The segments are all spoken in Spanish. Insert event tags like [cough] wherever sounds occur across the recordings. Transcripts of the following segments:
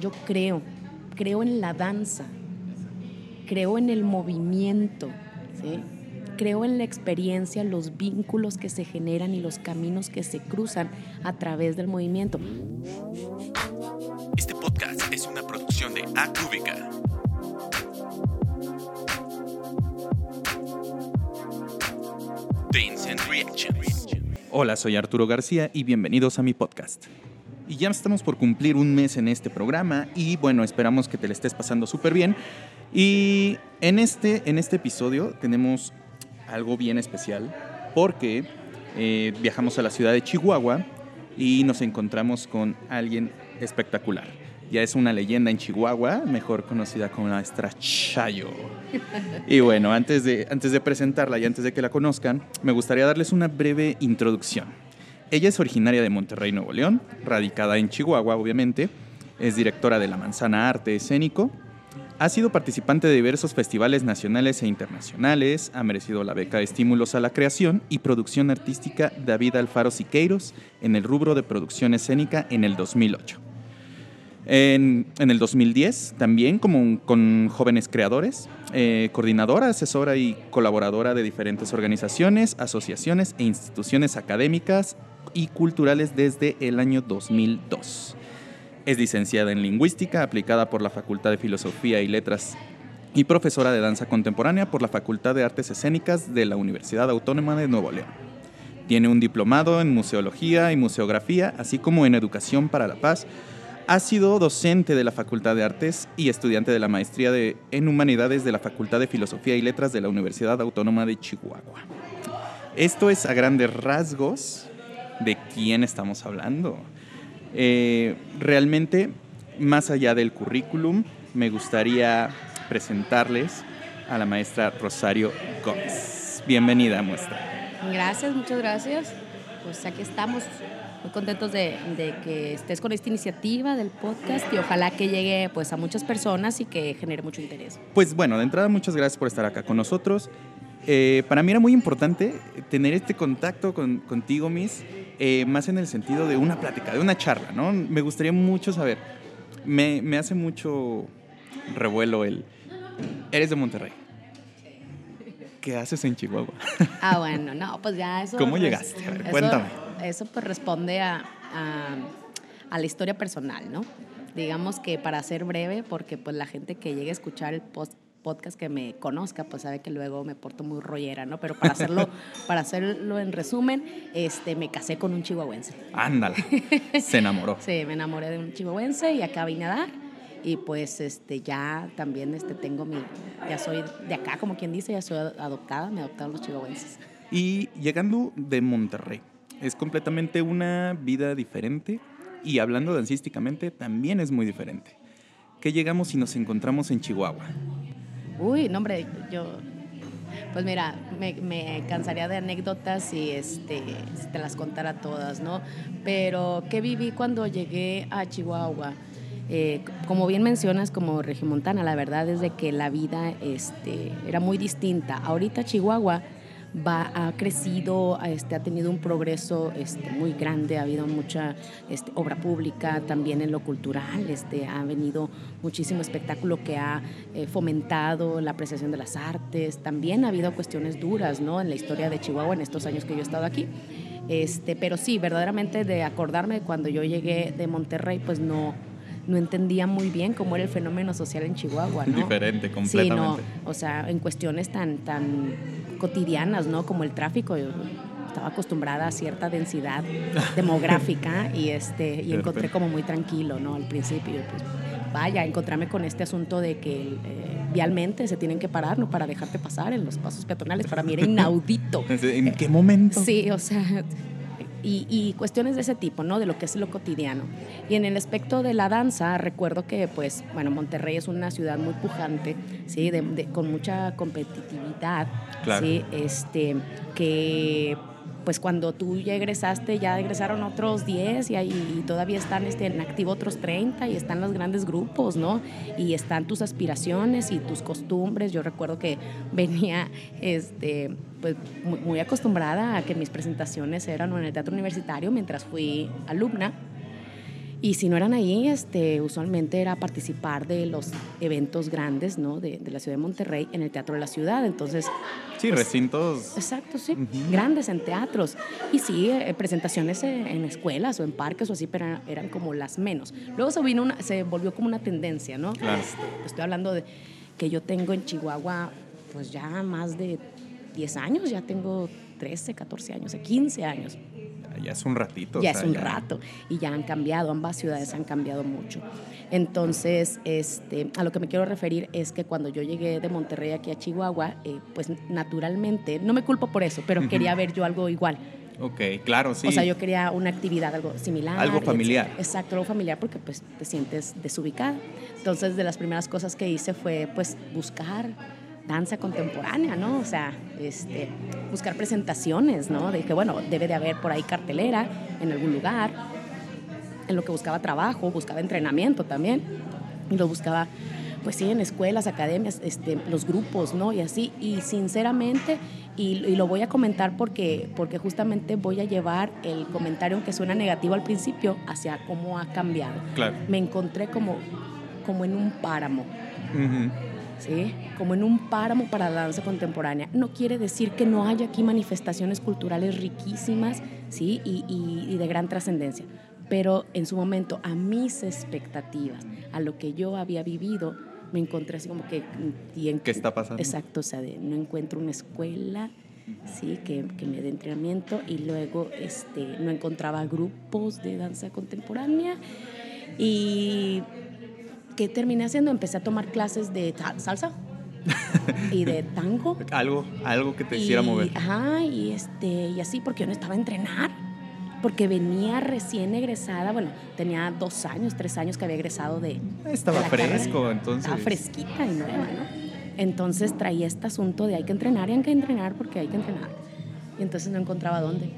yo creo, creo en la danza, creo en el movimiento, ¿sí? creo en la experiencia, los vínculos que se generan y los caminos que se cruzan a través del movimiento. Este podcast es una producción de Acúbica. Dance and Reactions. Hola, soy Arturo García y bienvenidos a mi podcast. Y ya estamos por cumplir un mes en este programa y bueno, esperamos que te le estés pasando súper bien. Y en este, en este episodio tenemos algo bien especial porque eh, viajamos a la ciudad de Chihuahua y nos encontramos con alguien espectacular. Ya es una leyenda en Chihuahua, mejor conocida como la maestra Chayo. Y bueno, antes de, antes de presentarla y antes de que la conozcan, me gustaría darles una breve introducción. Ella es originaria de Monterrey, Nuevo León, radicada en Chihuahua, obviamente. Es directora de la Manzana Arte Escénico, ha sido participante de diversos festivales nacionales e internacionales, ha merecido la beca de estímulos a la creación y producción artística David Alfaro Siqueiros en el rubro de producción escénica en el 2008. En, el 2010 también como con jóvenes creadores, eh, coordinadora, asesora y colaboradora de diferentes organizaciones, asociaciones e instituciones académicas y culturales desde el año 2002. Es licenciada en Lingüística aplicada por la Facultad de Filosofía y Letras y profesora de danza contemporánea por la Facultad de Artes Escénicas de la Universidad Autónoma de Nuevo León. Tiene un diplomado en Museología y Museografía, así como en Educación para la Paz. Ha sido docente de la Facultad de Artes y estudiante de la Maestría en Humanidades de la Facultad de Filosofía y Letras de la Universidad Autónoma de Chihuahua. Esto es a grandes rasgos de quién estamos hablando. Eh, realmente, más allá del currículum, me gustaría presentarles a la maestra Rosario Gómez. Bienvenida a muestra. Gracias, muchas gracias. Pues aquí estamos muy contentos de, que estés con esta iniciativa del podcast y ojalá que llegue pues a muchas personas y que genere mucho interés. Pues bueno, de entrada muchas gracias por estar acá con nosotros. Eh, para mí era muy importante tener este contacto con, contigo, Miss, eh, más en el sentido de una plática, de una charla, ¿no? Me gustaría mucho saber, me, me hace mucho revuelo el, eres de Monterrey. ¿Qué haces en Chihuahua? [laughs] Ah, bueno, no, pues ya eso... ¿Cómo llegaste? cuéntame. Eso pues responde a, a, la historia personal, ¿no? Digamos que para ser breve, porque pues la gente que llegue a escuchar el post podcast que me conozca, pues sabe que luego me porto muy rollera, ¿no? Pero para hacerlo, [laughs] para hacerlo en resumen, este, me casé con un chihuahuense. Ándala, se enamoró. [laughs] sí, me enamoré de un chihuahuense y acá vine a dar. Y pues este, ya también este, tengo mi, ya soy de acá, como quien dice, ya soy adoptada, me adoptaron los chihuahuenses. Y llegando de Monterrey, es completamente una vida diferente y hablando dancísticamente también es muy diferente. ¿Qué llegamos y nos encontramos en Chihuahua? Uy, no hombre, yo, pues mira, me, cansaría de anécdotas y este, si te las contara todas, ¿no? Pero, ¿qué viví cuando llegué a Chihuahua? Eh, como bien mencionas, como regimontana, la verdad es de que la vida este, era muy distinta. Ahorita Chihuahua va, ha crecido, este, ha tenido un progreso este, muy grande, ha habido mucha este, obra pública, también en lo cultural, ha venido muchísimo espectáculo que ha eh, fomentado la apreciación de las artes, también ha habido cuestiones duras ¿no? en la historia de Chihuahua en estos años que yo he estado aquí. Pero sí, verdaderamente de acordarme cuando yo llegué de Monterrey, pues no, no entendía muy bien cómo era el fenómeno social en Chihuahua, ¿no? Diferente, completamente. Sí, no, o sea, en cuestiones tan, tan cotidianas, ¿no? Como el tráfico. Yo estaba acostumbrada a cierta densidad [laughs] demográfica y, este, y encontré como muy tranquilo, ¿no? Al principio, pues, vaya, encontrarme con este asunto de que eh, vialmente se tienen que parar, ¿no? Para dejarte pasar en los pasos peatonales. Para mí era inaudito. [laughs] ¿En qué momento? Sí, o sea, y, cuestiones de ese tipo, ¿no? De lo que es lo cotidiano. Y en el aspecto de la danza, recuerdo que, pues, bueno, Monterrey es una ciudad muy pujante, ¿sí? con mucha competitividad, ¿sí? Este, que pues cuando tú ya egresaste, ya egresaron otros 10 y, ahí, todavía están este, en activo otros 30 y están los grandes grupos, ¿no? Y están tus aspiraciones y tus costumbres. Yo recuerdo que venía este, pues, muy, acostumbrada a que mis presentaciones eran en el teatro universitario mientras fui alumna. Y si no eran ahí, este, usualmente era participar de los eventos grandes ¿no? de, de la ciudad de Monterrey en el Teatro de la Ciudad. Entonces, Sí, pues, recintos. Exacto, sí. Grandes en teatros. Y sí, eh, presentaciones en, en escuelas o en parques o así, pero eran, eran como las menos. Luego se, vino una, se volvió como una tendencia, ¿no? Claro. Este, estoy hablando de que yo tengo en Chihuahua, pues ya más de 10 años, ya tengo 13, 14 años, 15 años. Ya es un ratito. o Ya sea, es un rato y ya han cambiado, ambas ciudades han cambiado mucho. Entonces, este, a lo que me quiero referir es que cuando yo llegué de Monterrey aquí a Chihuahua, eh, pues naturalmente, no me culpo por eso, pero quería ver yo algo igual. Ok, claro, sí. O sea, yo quería una actividad algo similar. Algo familiar. Exacto, algo familiar porque pues te sientes desubicada. Entonces, de las primeras cosas que hice fue pues buscar danza contemporánea, ¿no? O sea, este, buscar presentaciones, ¿no? Dije, bueno, debe de haber por ahí cartelera en algún lugar. En lo que buscaba trabajo, buscaba entrenamiento también. Y lo buscaba, pues sí, en escuelas, academias, este, los grupos, ¿no? Y así. Y sinceramente, y, y lo voy a comentar porque, porque justamente voy a llevar el comentario que suena negativo al principio hacia cómo ha cambiado. Claro. Me encontré como, como en un páramo. Ujú. ¿Sí? Como en un páramo para la danza contemporánea. No quiere decir que no haya aquí manifestaciones culturales riquísimas, ¿sí? Y, y- y de gran trascendencia. Pero en su momento, a mis expectativas, a lo que yo había vivido, me encontré así como que... y en- ¿Qué está pasando? Exacto, o sea, de, no encuentro una escuela, sí, que, que me dé entrenamiento y luego este, no encontraba grupos de danza contemporánea y ¿qué terminé haciendo? Empecé a tomar clases de salsa [laughs] y de tango. Algo, algo que te y, hiciera mover. Ajá, y, este, y así porque yo necesitaba entrenar. Porque venía recién egresada, bueno, tenía dos años, tres años que había egresado de, Estaba de la carrera. fresco, entonces. estaba fresquita y nueva, ¿no? Entonces traía este asunto de hay que entrenar y hay que entrenar porque hay que entrenar. Y entonces no encontraba dónde.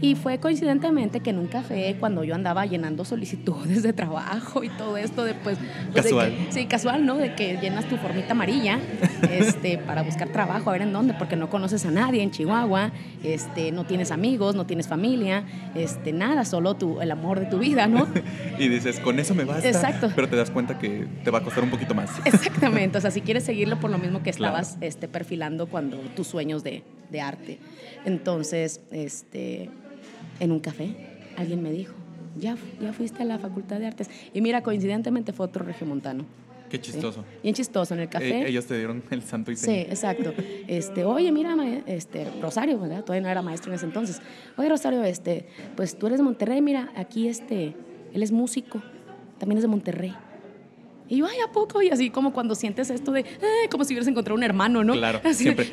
Y fue coincidentemente que en un café, cuando yo andaba llenando solicitudes de trabajo y todo esto, de, pues, pues, de Casual. que- sí, casual, ¿no? De que llenas tu formita amarilla [laughs] este, para buscar trabajo, a ver en dónde, porque no conoces a nadie en Chihuahua, este, no tienes amigos, no tienes familia, este, nada, solo tu, el amor de tu vida, ¿no? [laughs] Y dices, con eso me basta. Exacto. Pero te das cuenta que te va a costar un poquito más. [laughs] Exactamente, o sea, si quieres seguirlo por lo mismo que Claro. estabas este, perfilando cuando tus sueños de, de arte. Entonces, este, en un café, alguien me dijo, ya, ya fuiste a la Facultad de Artes. Y mira, coincidentemente fue otro regiomontano. Qué ¿sí? chistoso. Bien chistoso en el café. E- ellos te dieron el santo y Sí, exacto. Este, oye, mira, este, Rosario, ¿verdad? Todavía no era maestro en ese entonces. Oye, Rosario, este, pues tú eres de Monterrey, mira, aquí este, él es músico, también es de Monterrey. Y yo, ay, ¿a poco? Y así como cuando sientes esto de, "Ah", como si hubieras encontrado un hermano, ¿no? Claro, Así siempre.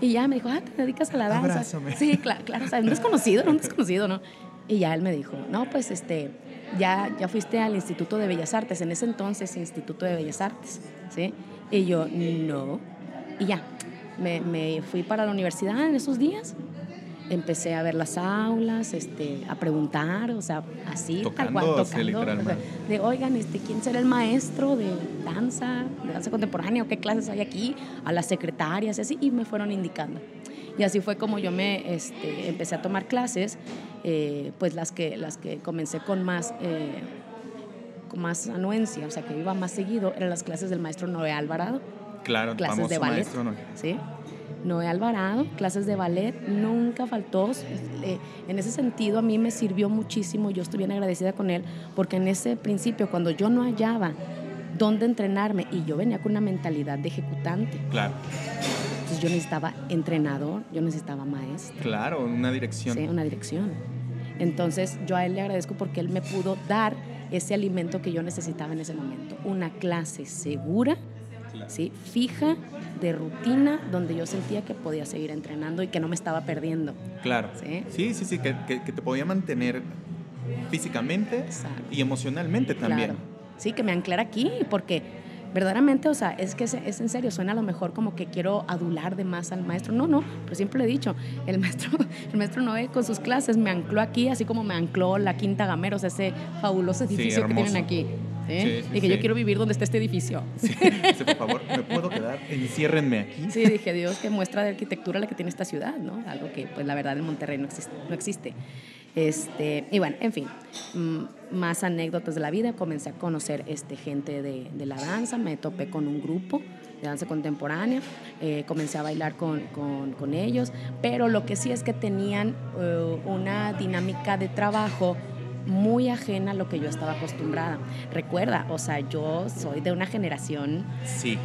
Y ya me dijo, ah, te dedicas a la danza. Abrázame. Sí, claro, claro, o sea, un desconocido, ¿no? un desconocido, ¿no? Y ya él me dijo, no, pues este, ya, ya fuiste al Instituto de Bellas Artes, en ese entonces Instituto de Bellas Artes, ¿sí? Y yo, no. Y ya, me, me fui para la universidad en esos días, empecé a ver las aulas, este, a preguntar, o sea, así, tal Tocando, cual, así, tocando. o sea, de, oigan, este, ¿quién será el maestro de danza, de danza contemporánea o qué clases hay aquí? A las secretarias así, y me fueron indicando. Y así fue como yo me este, empecé a tomar clases, eh, pues las que, las que comencé con más, eh, con más anuencia, o sea, que iba más seguido, eran las clases del maestro Noé Alvarado Claro, clases de ballet. maestro, ¿no? ¿sí? Noé Alvarado, clases de ballet, nunca faltó. Eh, en ese sentido, a mí me sirvió muchísimo. Yo estoy bien agradecida con él, porque en ese principio, cuando yo no hallaba dónde entrenarme y yo venía con una mentalidad de ejecutante, Claro, entonces yo necesitaba entrenador, yo necesitaba maestro. claro, una dirección. Sí, una dirección. Entonces yo a él le agradezco porque él me pudo dar ese alimento que yo necesitaba en ese momento. Una clase segura. ¿Sí? fija, de rutina, donde yo sentía que podía seguir entrenando y que no me estaba perdiendo. Claro. Sí. Sí, sí, sí, que, que- que te podía mantener físicamente Exacto. y emocionalmente también. Claro. Sí, que me anclara aquí, porque verdaderamente, o sea, es que es, es en serio, suena a lo mejor como que quiero adular de más al maestro. No, no, pero siempre le he dicho, el maestro, [laughs] el maestro Noé con sus clases me ancló aquí, así como me ancló la Quinta Gameros, ese fabuloso Sí, edificio que tienen aquí. ¿Sí? Sí, sí, Dije, sí. yo quiero vivir donde esté este edificio. Por favor, ¿me puedo quedar? Enciérrenme aquí. Sí, dije, Dios, qué muestra de arquitectura la que tiene esta ciudad, ¿no? Algo que, pues, la verdad, en Monterrey no existe. No existe. Este, y bueno, en fin, mm, más anécdotas de la vida. Comencé a conocer este, gente de, de la danza, me topé con un grupo de danza contemporánea, eh, comencé a bailar con, con, con, ellos, pero lo que sí es que tenían uh, una dinámica de trabajo muy ajena a lo que yo estaba acostumbrada. Recuerda, o sea, yo soy de una generación... Sí.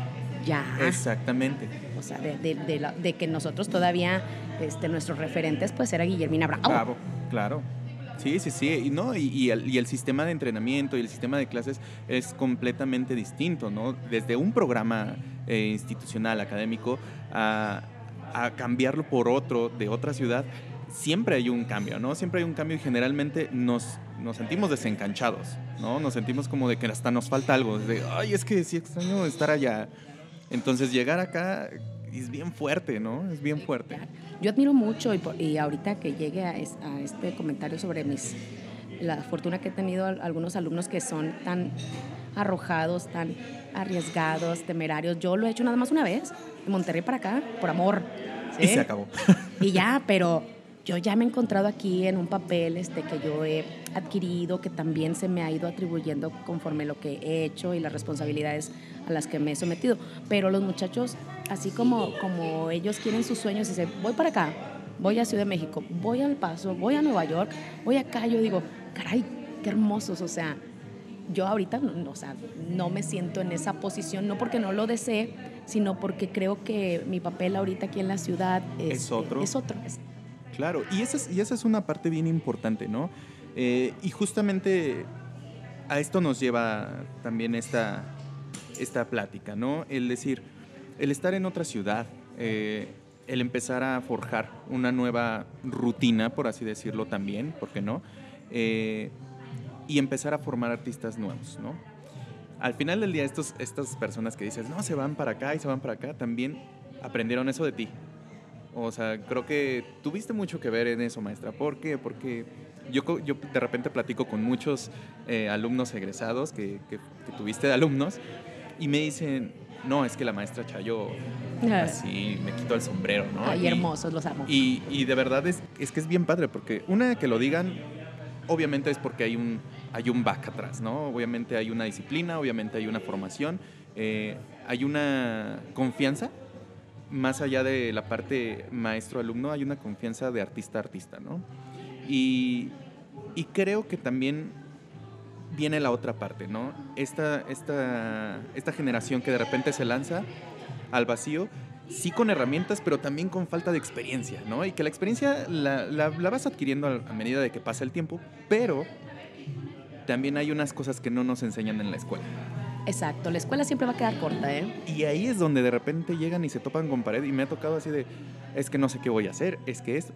Ya. Exactamente. O sea, de, de, de, la, de que nosotros todavía, este, nuestros referentes, pues era Guillermina Bravo. Bravo, claro. Sí, sí, sí. Y, ¿no? Y, y, el, y, el, sistema de entrenamiento y el sistema de clases es completamente distinto, ¿no? Desde un programa eh, institucional, académico, a, a, cambiarlo por otro de otra ciudad, siempre hay un cambio, ¿no? Siempre hay un cambio y generalmente nos, nos sentimos desencanchados, ¿no? Nos sentimos como de que hasta nos falta algo, de, ay, es que sí extraño estar allá. Entonces llegar acá es bien fuerte, ¿no? Es bien fuerte. Yo admiro mucho y, y ahorita que llegue a, es, a, este comentario sobre mis la fortuna que he tenido algunos alumnos que son tan arrojados, tan arriesgados, temerarios. Yo lo he hecho nada más una vez, de Monterrey para acá, por amor. ¿sí? Y se acabó. y ya, pero yo ya me he encontrado aquí en un papel este, que yo he adquirido, que también se me ha ido atribuyendo conforme lo que he hecho y las responsabilidades a las que me he sometido. Pero los muchachos, así como, como ellos quieren sus sueños, dicen, voy para acá, voy a Ciudad de México, voy al Paso, voy a Nueva York, voy acá, yo digo, caray, qué hermosos, o sea, yo ahorita no, o sea, no me siento en esa posición, no porque no lo desee, sino porque creo que mi papel ahorita aquí en la ciudad es, es otro. Es otro es, Claro, y esa es, una parte bien importante, ¿no? Eh, y justamente a esto nos lleva también esta, esta plática, ¿no? El decir, el estar en otra ciudad, eh, el empezar a forjar una nueva rutina, por así decirlo también, ¿por qué no? Eh, y empezar a formar artistas nuevos, ¿no? Al final del día, estas personas que dices, no, se van para acá y se van para acá, también aprendieron eso de ti, o sea, creo que tuviste mucho que ver en eso, maestra. ¿Por qué? Porque yo, yo de repente platico con muchos eh, alumnos egresados que, que, que, tuviste de alumnos y me dicen, no, es que la maestra Chayo así me quitó el sombrero, ¿no? Ay, y, hermosos, los amo. Y, y de verdad es, es, que es bien padre, porque una que lo digan, obviamente es porque hay un, hay un back atrás, ¿no? Obviamente hay una disciplina, obviamente hay una formación, eh, hay una confianza más allá de la parte maestro-alumno, hay una confianza de artista-artista, ¿no? Y, y, creo que también viene la otra parte, ¿no? Esta, esta, esta generación que de repente se lanza al vacío, sí con herramientas, pero también con falta de experiencia, ¿no? Y que la experiencia la, la, la vas adquiriendo a, medida de que pasa el tiempo, pero también hay unas cosas que no nos enseñan en la escuela. Exacto, la escuela siempre va a quedar corta, ¿eh? Y ahí es donde de repente llegan y se topan con pared y me ha tocado así de, es que no sé qué voy a hacer, es que es...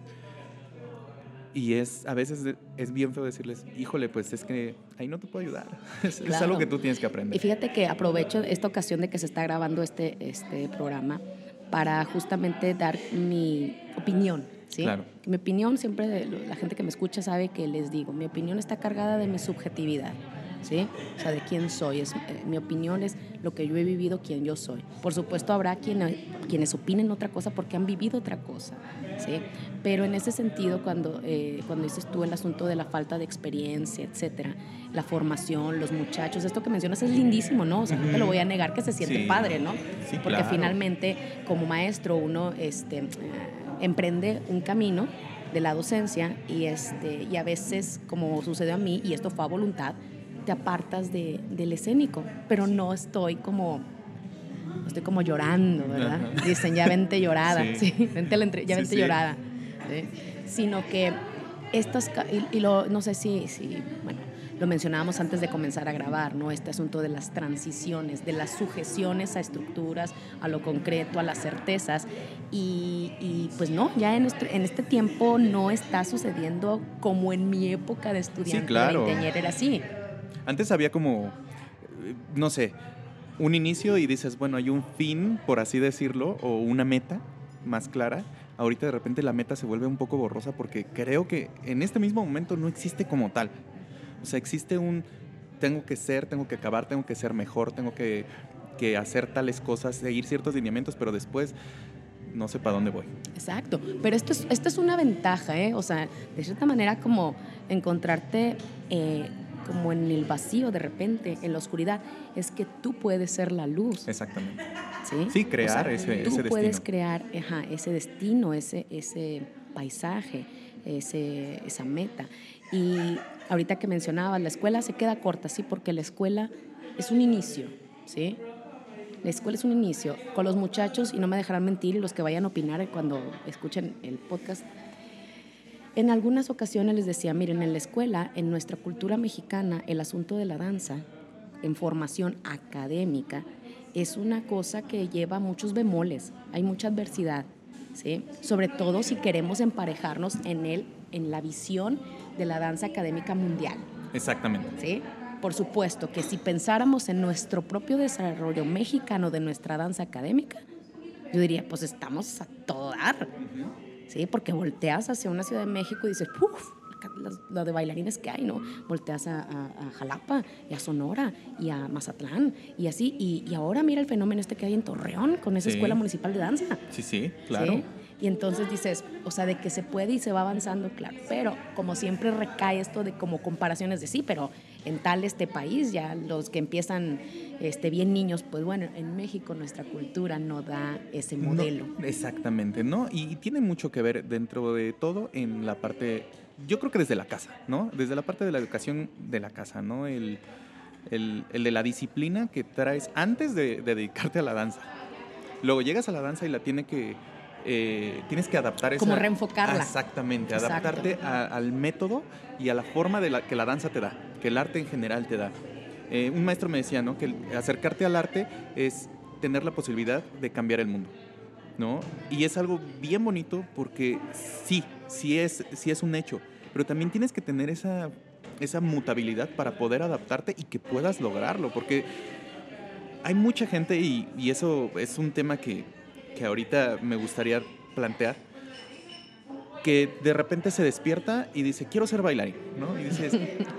Y es, a veces es bien feo decirles, híjole, pues es que ahí no te puedo ayudar. [laughs] Es, claro. es, algo que tú tienes que aprender. Y fíjate que aprovecho esta ocasión de que se está grabando este, este programa para justamente dar mi opinión. ¿sí? Claro. Mi opinión, siempre la gente que me escucha sabe que les digo, mi opinión está cargada de mi subjetividad. ¿Sí? O sea, de quién soy. Es, eh, mi opinión es lo que yo he vivido, quién yo soy. Por supuesto, habrá quien, quienes opinen otra cosa porque han vivido otra cosa, ¿sí? Pero en ese sentido, cuando, eh, cuando dices tú el asunto de la falta de experiencia, etcétera, la formación, los muchachos, esto que mencionas es lindísimo, ¿no? O sea, no te lo voy a negar que se siente Sí. padre, ¿no? Sí, porque claro. finalmente, como maestro, uno este, eh, emprende un camino de la docencia y, este, y a veces, como sucedió a mí, y esto fue a voluntad, te apartas de, del escénico, pero no estoy como estoy como llorando, ¿verdad? Dicen, ya vente llorada, Sí. sí, vente entre- ya Sí, vente llorada, sino que estas, y, y lo, no sé si, si, bueno, lo mencionábamos antes de comenzar a grabar, ¿no? Este asunto de las transiciones, de las sujeciones a estructuras, a lo concreto, a las certezas, y, y, pues no, ya en este, en este tiempo no está sucediendo como en mi época de estudiante, claro. veinteañera, era así. Antes había como, eh, no sé, un inicio y dices, bueno, hay un fin, por así decirlo, o una meta más clara. Ahorita de repente la meta se vuelve un poco borrosa porque creo que en este mismo momento no existe como tal. O sea, existe un, tengo que ser, tengo que acabar, tengo que ser mejor, tengo que, que hacer tales cosas, seguir ciertos lineamientos, pero después no sé para dónde voy. Exacto, pero esto es, esto es una ventaja, ¿eh? O sea, de cierta manera como encontrarte eh, como en el vacío de repente, en la oscuridad, es que tú puedes ser la luz. Exactamente. Sí, Sí, crear O sea, ese- tú ese puedes destino. crear ajá, ese destino, ese, ese paisaje, ese, esa meta. Y ahorita que mencionabas, la escuela se queda corta, sí, porque la escuela es un inicio, ¿sí? La escuela es un inicio. Con los muchachos, y no me dejarán mentir, los que vayan a opinar cuando escuchen el podcast, en algunas ocasiones les decía, miren, en la escuela, en nuestra cultura mexicana, el asunto de la danza, en formación académica, es una cosa que lleva muchos bemoles, hay mucha adversidad, ¿sí? Sobre todo si queremos emparejarnos en, el, en la visión de la danza académica mundial, Exactamente. ¿sí? Por supuesto que si pensáramos en nuestro propio desarrollo mexicano de nuestra danza académica, yo diría, pues estamos a todo dar, ¿sí? Porque volteas hacia una Ciudad de México y dices, ¡puf! Lo de bailarines que hay, ¿no? Volteas a, a- a Jalapa y a Sonora y a Mazatlán y así. Y, y ahora mira el fenómeno este que hay en Torreón con esa Sí. escuela municipal de danza. Sí, sí, claro. ¿sí? Y entonces dices, o sea, de que se puede y se va avanzando, claro. Pero como siempre recae esto de como comparaciones de sí, pero en tal este país ya los que empiezan este, bien niños, pues bueno, en México nuestra cultura no da ese No, modelo. exactamente, ¿no? Y tiene mucho que ver dentro de todo en la parte, yo creo que desde la casa, ¿no? Desde la parte de la educación de la casa, ¿no? El, el- el de la disciplina que traes antes de, de dedicarte a la danza. Luego llegas a la danza y la tiene que, eh, tienes que adaptar esa... Como reenfocarla. Exactamente, Exacto. adaptarte a- al método y a la forma de la, que la danza te da, que el arte en general te da. Eh, un maestro me decía, ¿no? Que acercarte al arte es tener la posibilidad de cambiar el mundo. ¿no? Y es algo bien bonito porque sí, sí es, sí es un hecho, pero también tienes que tener esa, esa mutabilidad para poder adaptarte y que puedas lograrlo, porque hay mucha gente, y, y eso es un tema que, que ahorita me gustaría plantear, que de repente se despierta y dice, quiero ser bailarín, ¿no? Y dices,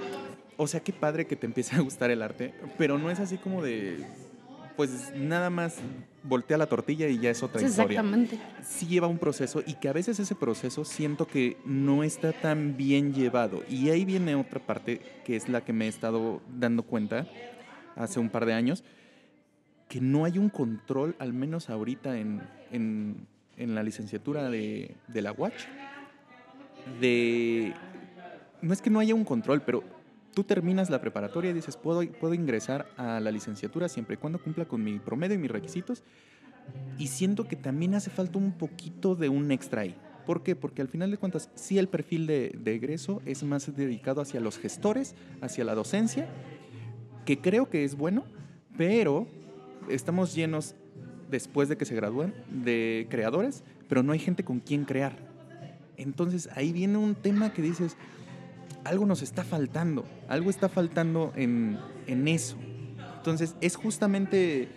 [laughs] o sea, qué padre que te empiece a gustar el arte, pero no es así como de, pues nada más voltea la tortilla y ya es otra Sí, historia. exactamente. Sí lleva un proceso y que a veces ese proceso siento que no está tan bien llevado. Y ahí viene otra parte que es la que me he estado dando cuenta hace un par de años, que no hay un control, al menos ahorita en, en- en la licenciatura de, de la UACH, de... No es que no haya un control, pero tú terminas la preparatoria y dices, puedo, puedo ingresar a la licenciatura siempre y cuando cumpla con mi promedio y mis requisitos. Y siento que también hace falta un poquito de un extra ahí. ¿Por qué? Porque al final de cuentas, sí el perfil de, de egreso es más dedicado hacia los gestores, hacia la docencia, que creo que es bueno, pero estamos llenos, después de que se gradúan, de creadores, pero no hay gente con quien crear. Entonces ahí viene un tema que dices, algo nos está faltando, algo está faltando en, en eso. Entonces es justamente,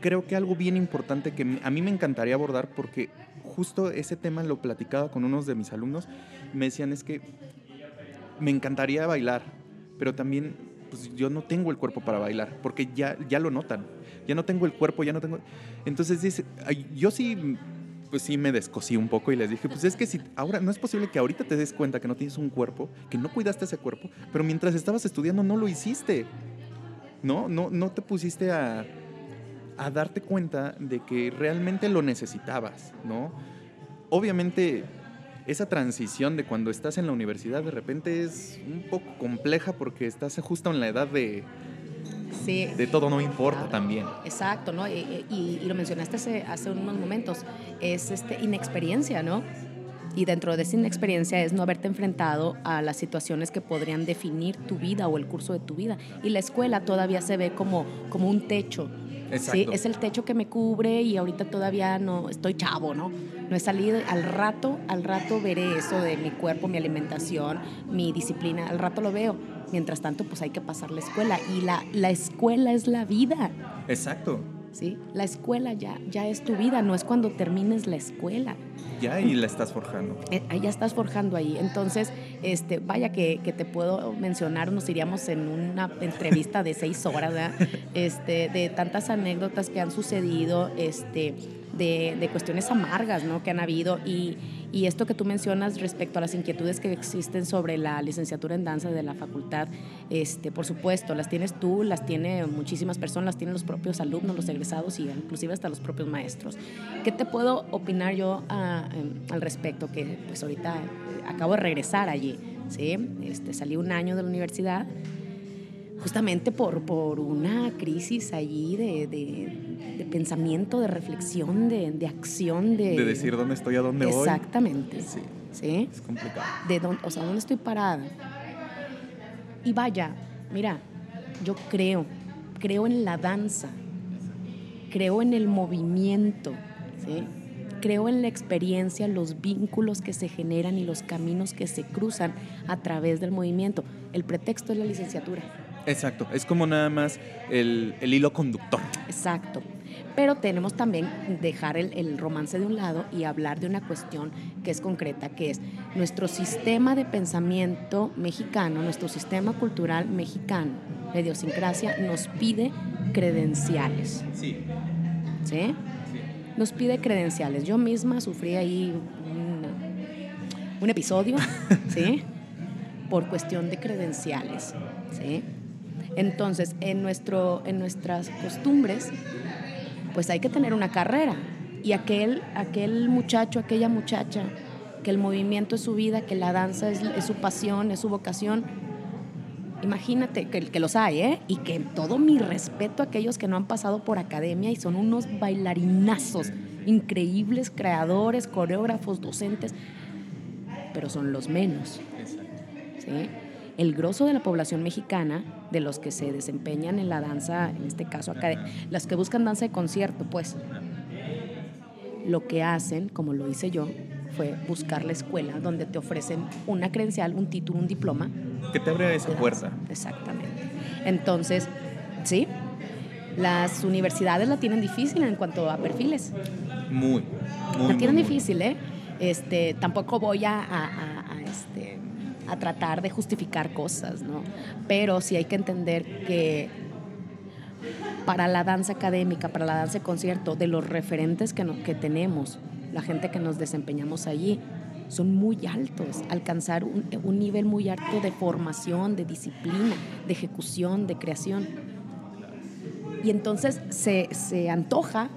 creo que algo bien importante que a mí me encantaría abordar porque justo ese tema lo platicaba con unos de mis alumnos, me decían es que me encantaría bailar, pero también pues, yo no tengo el cuerpo para bailar, porque ya, ya lo notan, ya no tengo el cuerpo, ya no tengo... Entonces dice, yo sí, pues sí me descosí un poco y les dije, pues es que si ahora, no es posible que ahorita te des cuenta que no tienes un cuerpo, que no cuidaste ese cuerpo, pero mientras estabas estudiando no lo hiciste, ¿no? No, no te pusiste a, a darte cuenta de que realmente lo necesitabas, ¿no? Obviamente esa transición de cuando estás en la universidad de repente es un poco compleja porque estás justo en la edad de, Sí. de todo no importa Claro. también. Exacto, ¿no? Y, y- y lo mencionaste hace, hace unos momentos, es este, inexperiencia, ¿no? Y dentro de esa inexperiencia es no haberte enfrentado a las situaciones que podrían definir tu vida o el curso de tu vida. Y la escuela todavía se ve como, como un techo. ¿Sí? Es el techo que me cubre y ahorita todavía no estoy chavo, ¿no? No he salido. Al rato, al rato veré eso de mi cuerpo, mi alimentación, mi disciplina. Al rato lo veo. Mientras tanto, pues hay que pasar la escuela. Y la, la escuela es la vida. Exacto. ¿Sí? La escuela ya, ya es tu vida, no es cuando termines la escuela. Ya y la estás forjando. Eh, ahí ya estás forjando ahí. Entonces, este, vaya que, que te puedo mencionar, nos iríamos en una entrevista de seis horas, ¿verdad? [laughs] Este, de tantas anécdotas que han sucedido. Este, de, de cuestiones amargas ¿no? que han habido y, y esto que tú mencionas respecto a las inquietudes que existen sobre la licenciatura en danza de la facultad, este, por supuesto, las tienes tú, las tiene muchísimas personas, las tienen los propios alumnos, los egresados y inclusive hasta los propios maestros. ¿Qué te puedo opinar yo ah, em, al respecto? Que pues ahorita acabo de regresar allí, ¿sí? Este, salí un año de la universidad justamente por, por una crisis allí de, de, de pensamiento, de reflexión, de, de acción, de... De decir dónde estoy, a dónde voy. Exactamente. Sí, ¿Sí? es complicado. De dónde, o sea, dónde estoy parada. Y vaya, mira, yo creo, creo en la danza, creo en el movimiento, ¿sí? creo en la experiencia, los vínculos que se generan y los caminos que se cruzan a través del movimiento. El pretexto es la licenciatura. Exacto, es como nada más el, el hilo conductor. Exacto. Pero tenemos también dejar el, el, romance de un lado y hablar de una cuestión que es concreta, que es nuestro sistema de pensamiento mexicano, nuestro sistema cultural mexicano, la idiosincrasia, nos pide credenciales. Sí. ¿Sí? sí. Nos pide credenciales. Yo misma sufrí ahí un, un episodio, [laughs] ¿sí? Por cuestión de credenciales, ¿sí? Entonces, en, nuestro, en nuestras costumbres, pues hay que tener una carrera. Y aquel, aquel muchacho, aquella muchacha, que el movimiento es su vida, que la danza es, es su pasión, es su vocación, imagínate que, que, los hay, ¿eh? Y que todo mi respeto a aquellos que no han pasado por academia y son unos bailarinazos, increíbles creadores, coreógrafos, docentes, pero son los menos. ¿sí? El grosso de la población mexicana, de los que se desempeñan en la danza, en este caso, acá, las que buscan danza de concierto, pues, lo que hacen, como lo hice yo, fue buscar la escuela donde te ofrecen una credencial, un título, un diploma. Que te abre esa puerta. Exactamente. Entonces, sí, las universidades la tienen difícil en cuanto a perfiles. Muy, muy. La tienen muy, difícil, ¿eh? Este, tampoco voy a, a, a, este, a tratar de justificar cosas, ¿no? Pero sí hay que entender que para la danza académica, para la danza de concierto, de los referentes que, que tenemos, la gente que nos desempeñamos allí, son muy altos, alcanzar un, un, nivel muy alto de formación, de disciplina, de ejecución, de creación. Y entonces se, se antoja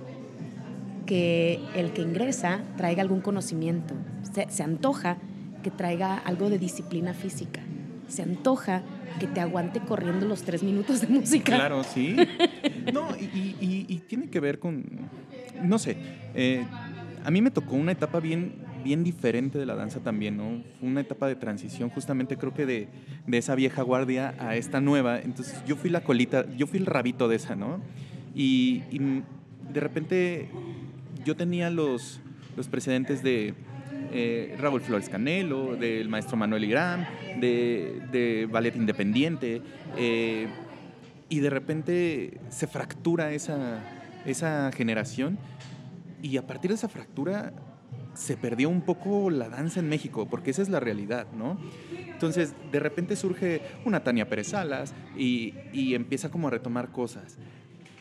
que el que ingresa traiga algún conocimiento, se, se antoja que traiga algo de disciplina física, se antoja que te aguante corriendo los tres minutos de música. Claro, sí. [laughs] No, y, y, y tiene que ver con, no sé, eh, a mí me tocó una etapa bien, bien diferente de la danza también, ¿no? Una etapa de transición, justamente creo que de, de, esa vieja guardia a esta nueva. Entonces yo fui la colita, yo fui el rabito de esa, ¿no? Y, y de repente yo tenía los, los precedentes de eh, Raúl Flores Canelo, del maestro Manuel Iram, de, de Ballet Independiente, eh, y de repente se fractura esa, esa generación y a partir de esa fractura se perdió un poco la danza en México, porque esa es la realidad, ¿no? Entonces, de repente surge una Tania Pérez Salas y, y empieza como a retomar cosas.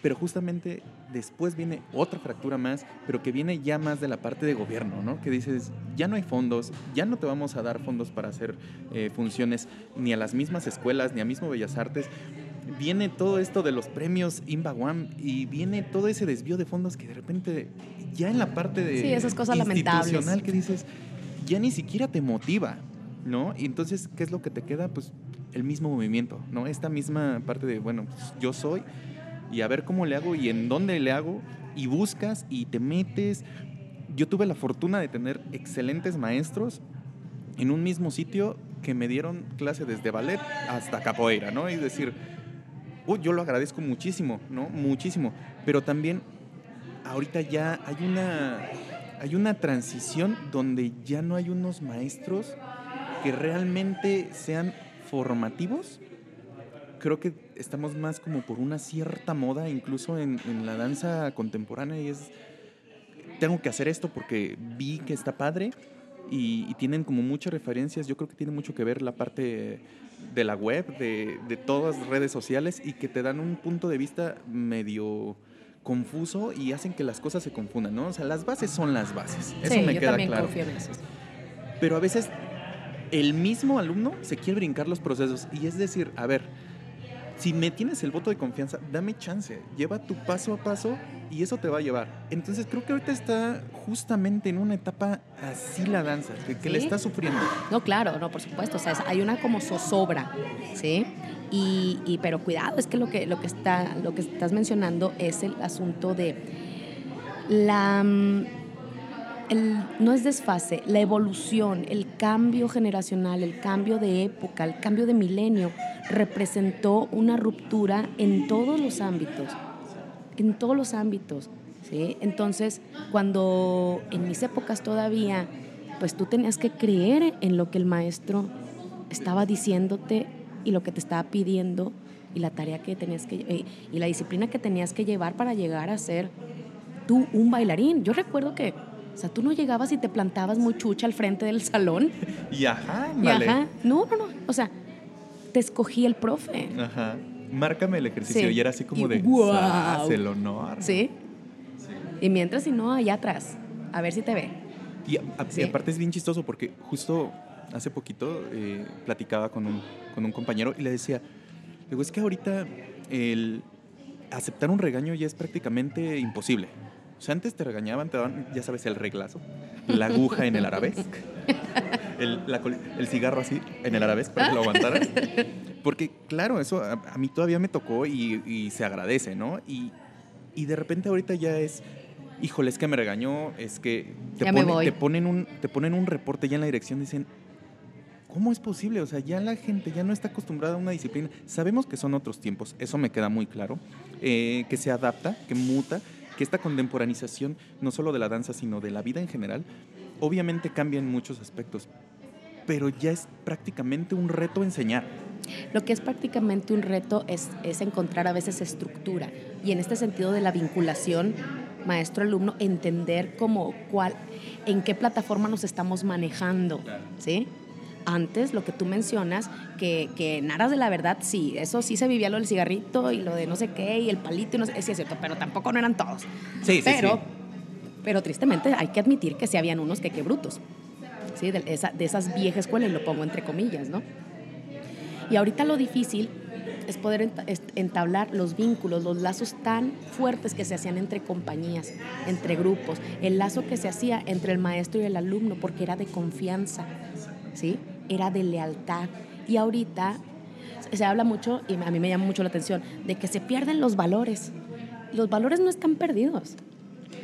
Pero justamente después viene otra fractura más, pero que viene ya más de la parte de gobierno, ¿no? Que dices, ya no hay fondos, ya no te vamos a dar fondos para hacer eh, funciones ni a las mismas escuelas, ni a mismo Bellas Artes. Viene todo esto de los premios Inbaguam y viene todo ese desvío de fondos que de repente ya en la parte de sí, esas cosas institucional lamentables. que dices, ya ni siquiera te motiva, ¿no? Y entonces, ¿qué es lo que te queda? Pues el mismo movimiento, ¿no? Esta misma parte de, bueno, pues yo soy y a ver cómo le hago y en dónde le hago y buscas y te metes. Yo tuve la fortuna de tener excelentes maestros en un mismo sitio que me dieron clase desde ballet hasta capoeira, ¿no? Y decir, yo lo agradezco muchísimo, ¿no? Muchísimo. Pero también ahorita ya hay una, hay una transición donde ya no hay unos maestros que realmente sean formativos. Creo que estamos más como por una cierta moda, incluso en, en la danza contemporánea, y es, tengo que hacer esto porque vi que está padre y, y, tienen como muchas referencias. Yo creo que tiene mucho que ver la parte de la web, de, de, todas las redes sociales y que te dan un punto de vista medio confuso y hacen que las cosas se confundan, ¿no? O sea, las bases son las bases. Eso sí, me yo queda también claro. confío en eso. Pero a veces el mismo alumno se quiere brincar los procesos y es decir, a ver, si me tienes el voto de confianza, dame chance, lleva tu paso a paso y eso te va a llevar. Entonces creo que ahorita está justamente en una etapa así la danza, que, que le está sufriendo. No, claro, no, por supuesto. O sea, hay una como zozobra, ¿sí? Y, y- pero cuidado, es que lo que, lo que está, lo que estás mencionando es el asunto de la mm, el- no es desfase, la evolución, el cambio generacional, el cambio de época, el cambio de milenio, representó una ruptura en todos los ámbitos, en todos los ámbitos. ¿sí? Entonces, cuando en mis épocas todavía, pues tú tenías que creer en lo que el maestro estaba diciéndote y lo que te estaba pidiendo y la tarea que tenías que eh, y la disciplina que tenías que llevar para llegar a ser tú un bailarín. Yo recuerdo que, o sea, tú no llegabas y te plantabas muy chucha al frente del salón. [laughs] Y ajá, Y ajá, no, no, no, o sea, te escogí el profe. Ajá. Márcame el ejercicio Sí. y era así como Y de guau. "Sas, el honor. ¿Sí? Y mientras, si no, allá atrás, a ver si te ve. Y, a- aparte es bien chistoso porque justo hace poquito eh, platicaba con un, con un compañero y le decía, digo, es que ahorita el aceptar un regaño ya es prácticamente imposible. O sea, antes te regañaban, te daban, ya sabes, el reglazo, la aguja en el arabesque, el, la col- el cigarro así en el arabesque para que lo aguantaras. Porque, claro, eso a, a mí todavía me tocó y, y se agradece, ¿no? Y, y de repente ahorita ya es, híjole, es que me regañó, es que pone- te ponen un, te ponen un reporte ya en la dirección, dicen, ¿cómo es posible? O sea, ya la gente ya no está acostumbrada a una disciplina. Sabemos que son otros tiempos, eso me queda muy claro, eh, que se adapta, que muta, que esta contemporanización, no solo de la danza, sino de la vida en general, obviamente cambia en muchos aspectos, pero ya es prácticamente un reto enseñar. Lo que es prácticamente un reto es, es encontrar a veces estructura. Y en este sentido de la vinculación maestro-alumno, entender cómo, cuál, en qué plataforma nos estamos manejando. ¿sí? Antes, lo que tú mencionas, que, que en aras de la verdad, sí, eso sí se vivía lo del cigarrito y lo de no sé qué y el palito, y no sé, sí es cierto, pero tampoco no eran todos. Sí, sí, pero, sí. pero tristemente hay que admitir que sí habían unos que qué brutos. ¿sí? De, esa, de esas viejas escuelas, y lo pongo entre comillas, ¿no? Y ahorita lo difícil es poder entablar los vínculos, los lazos tan fuertes que se hacían entre compañías, entre grupos, el lazo que se hacía entre el maestro y el alumno, porque era de confianza, ¿sí? Era de lealtad. Y ahorita se- habla mucho, y a mí me llama mucho la atención, de que se pierden los valores. Los valores no están perdidos,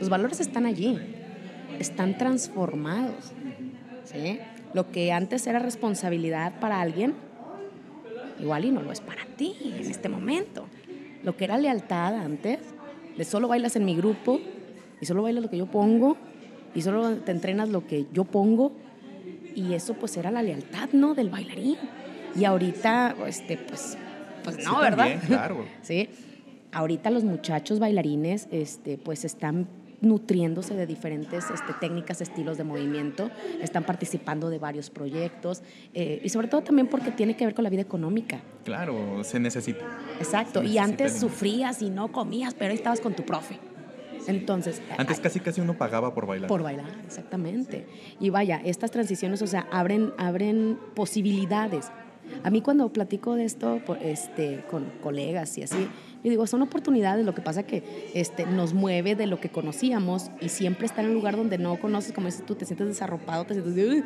los valores están allí, están transformados. Lo que antes era responsabilidad para alguien, igual y no lo es para ti en este momento. Lo que era lealtad antes, de solo bailas en mi grupo y solo bailas lo que yo pongo y solo te entrenas lo que yo pongo y eso pues era la lealtad, ¿no? Del bailarín. Y ahorita, este, pues, pues no, Sí, ¿verdad? también, claro. [laughs] Sí. Ahorita los muchachos bailarines, este, pues están nutriéndose de diferentes este, técnicas, estilos de movimiento, están participando de varios proyectos eh, y sobre todo también porque tiene que ver con la vida económica. Claro, se necesita. Exacto. Se Y antes sufrías y no comías, pero ahí estabas con tu profe. Entonces, Antes casi casi uno pagaba por bailar. por bailar, exactamente. Y vaya, estas transiciones, o sea, abren, abren posibilidades. A mí cuando platico de esto este, con colegas y así, yo digo, son oportunidades, lo que pasa que este, nos mueve de lo que conocíamos y siempre estar en un lugar donde no conoces, como dices tú, te sientes desarropado, te sientes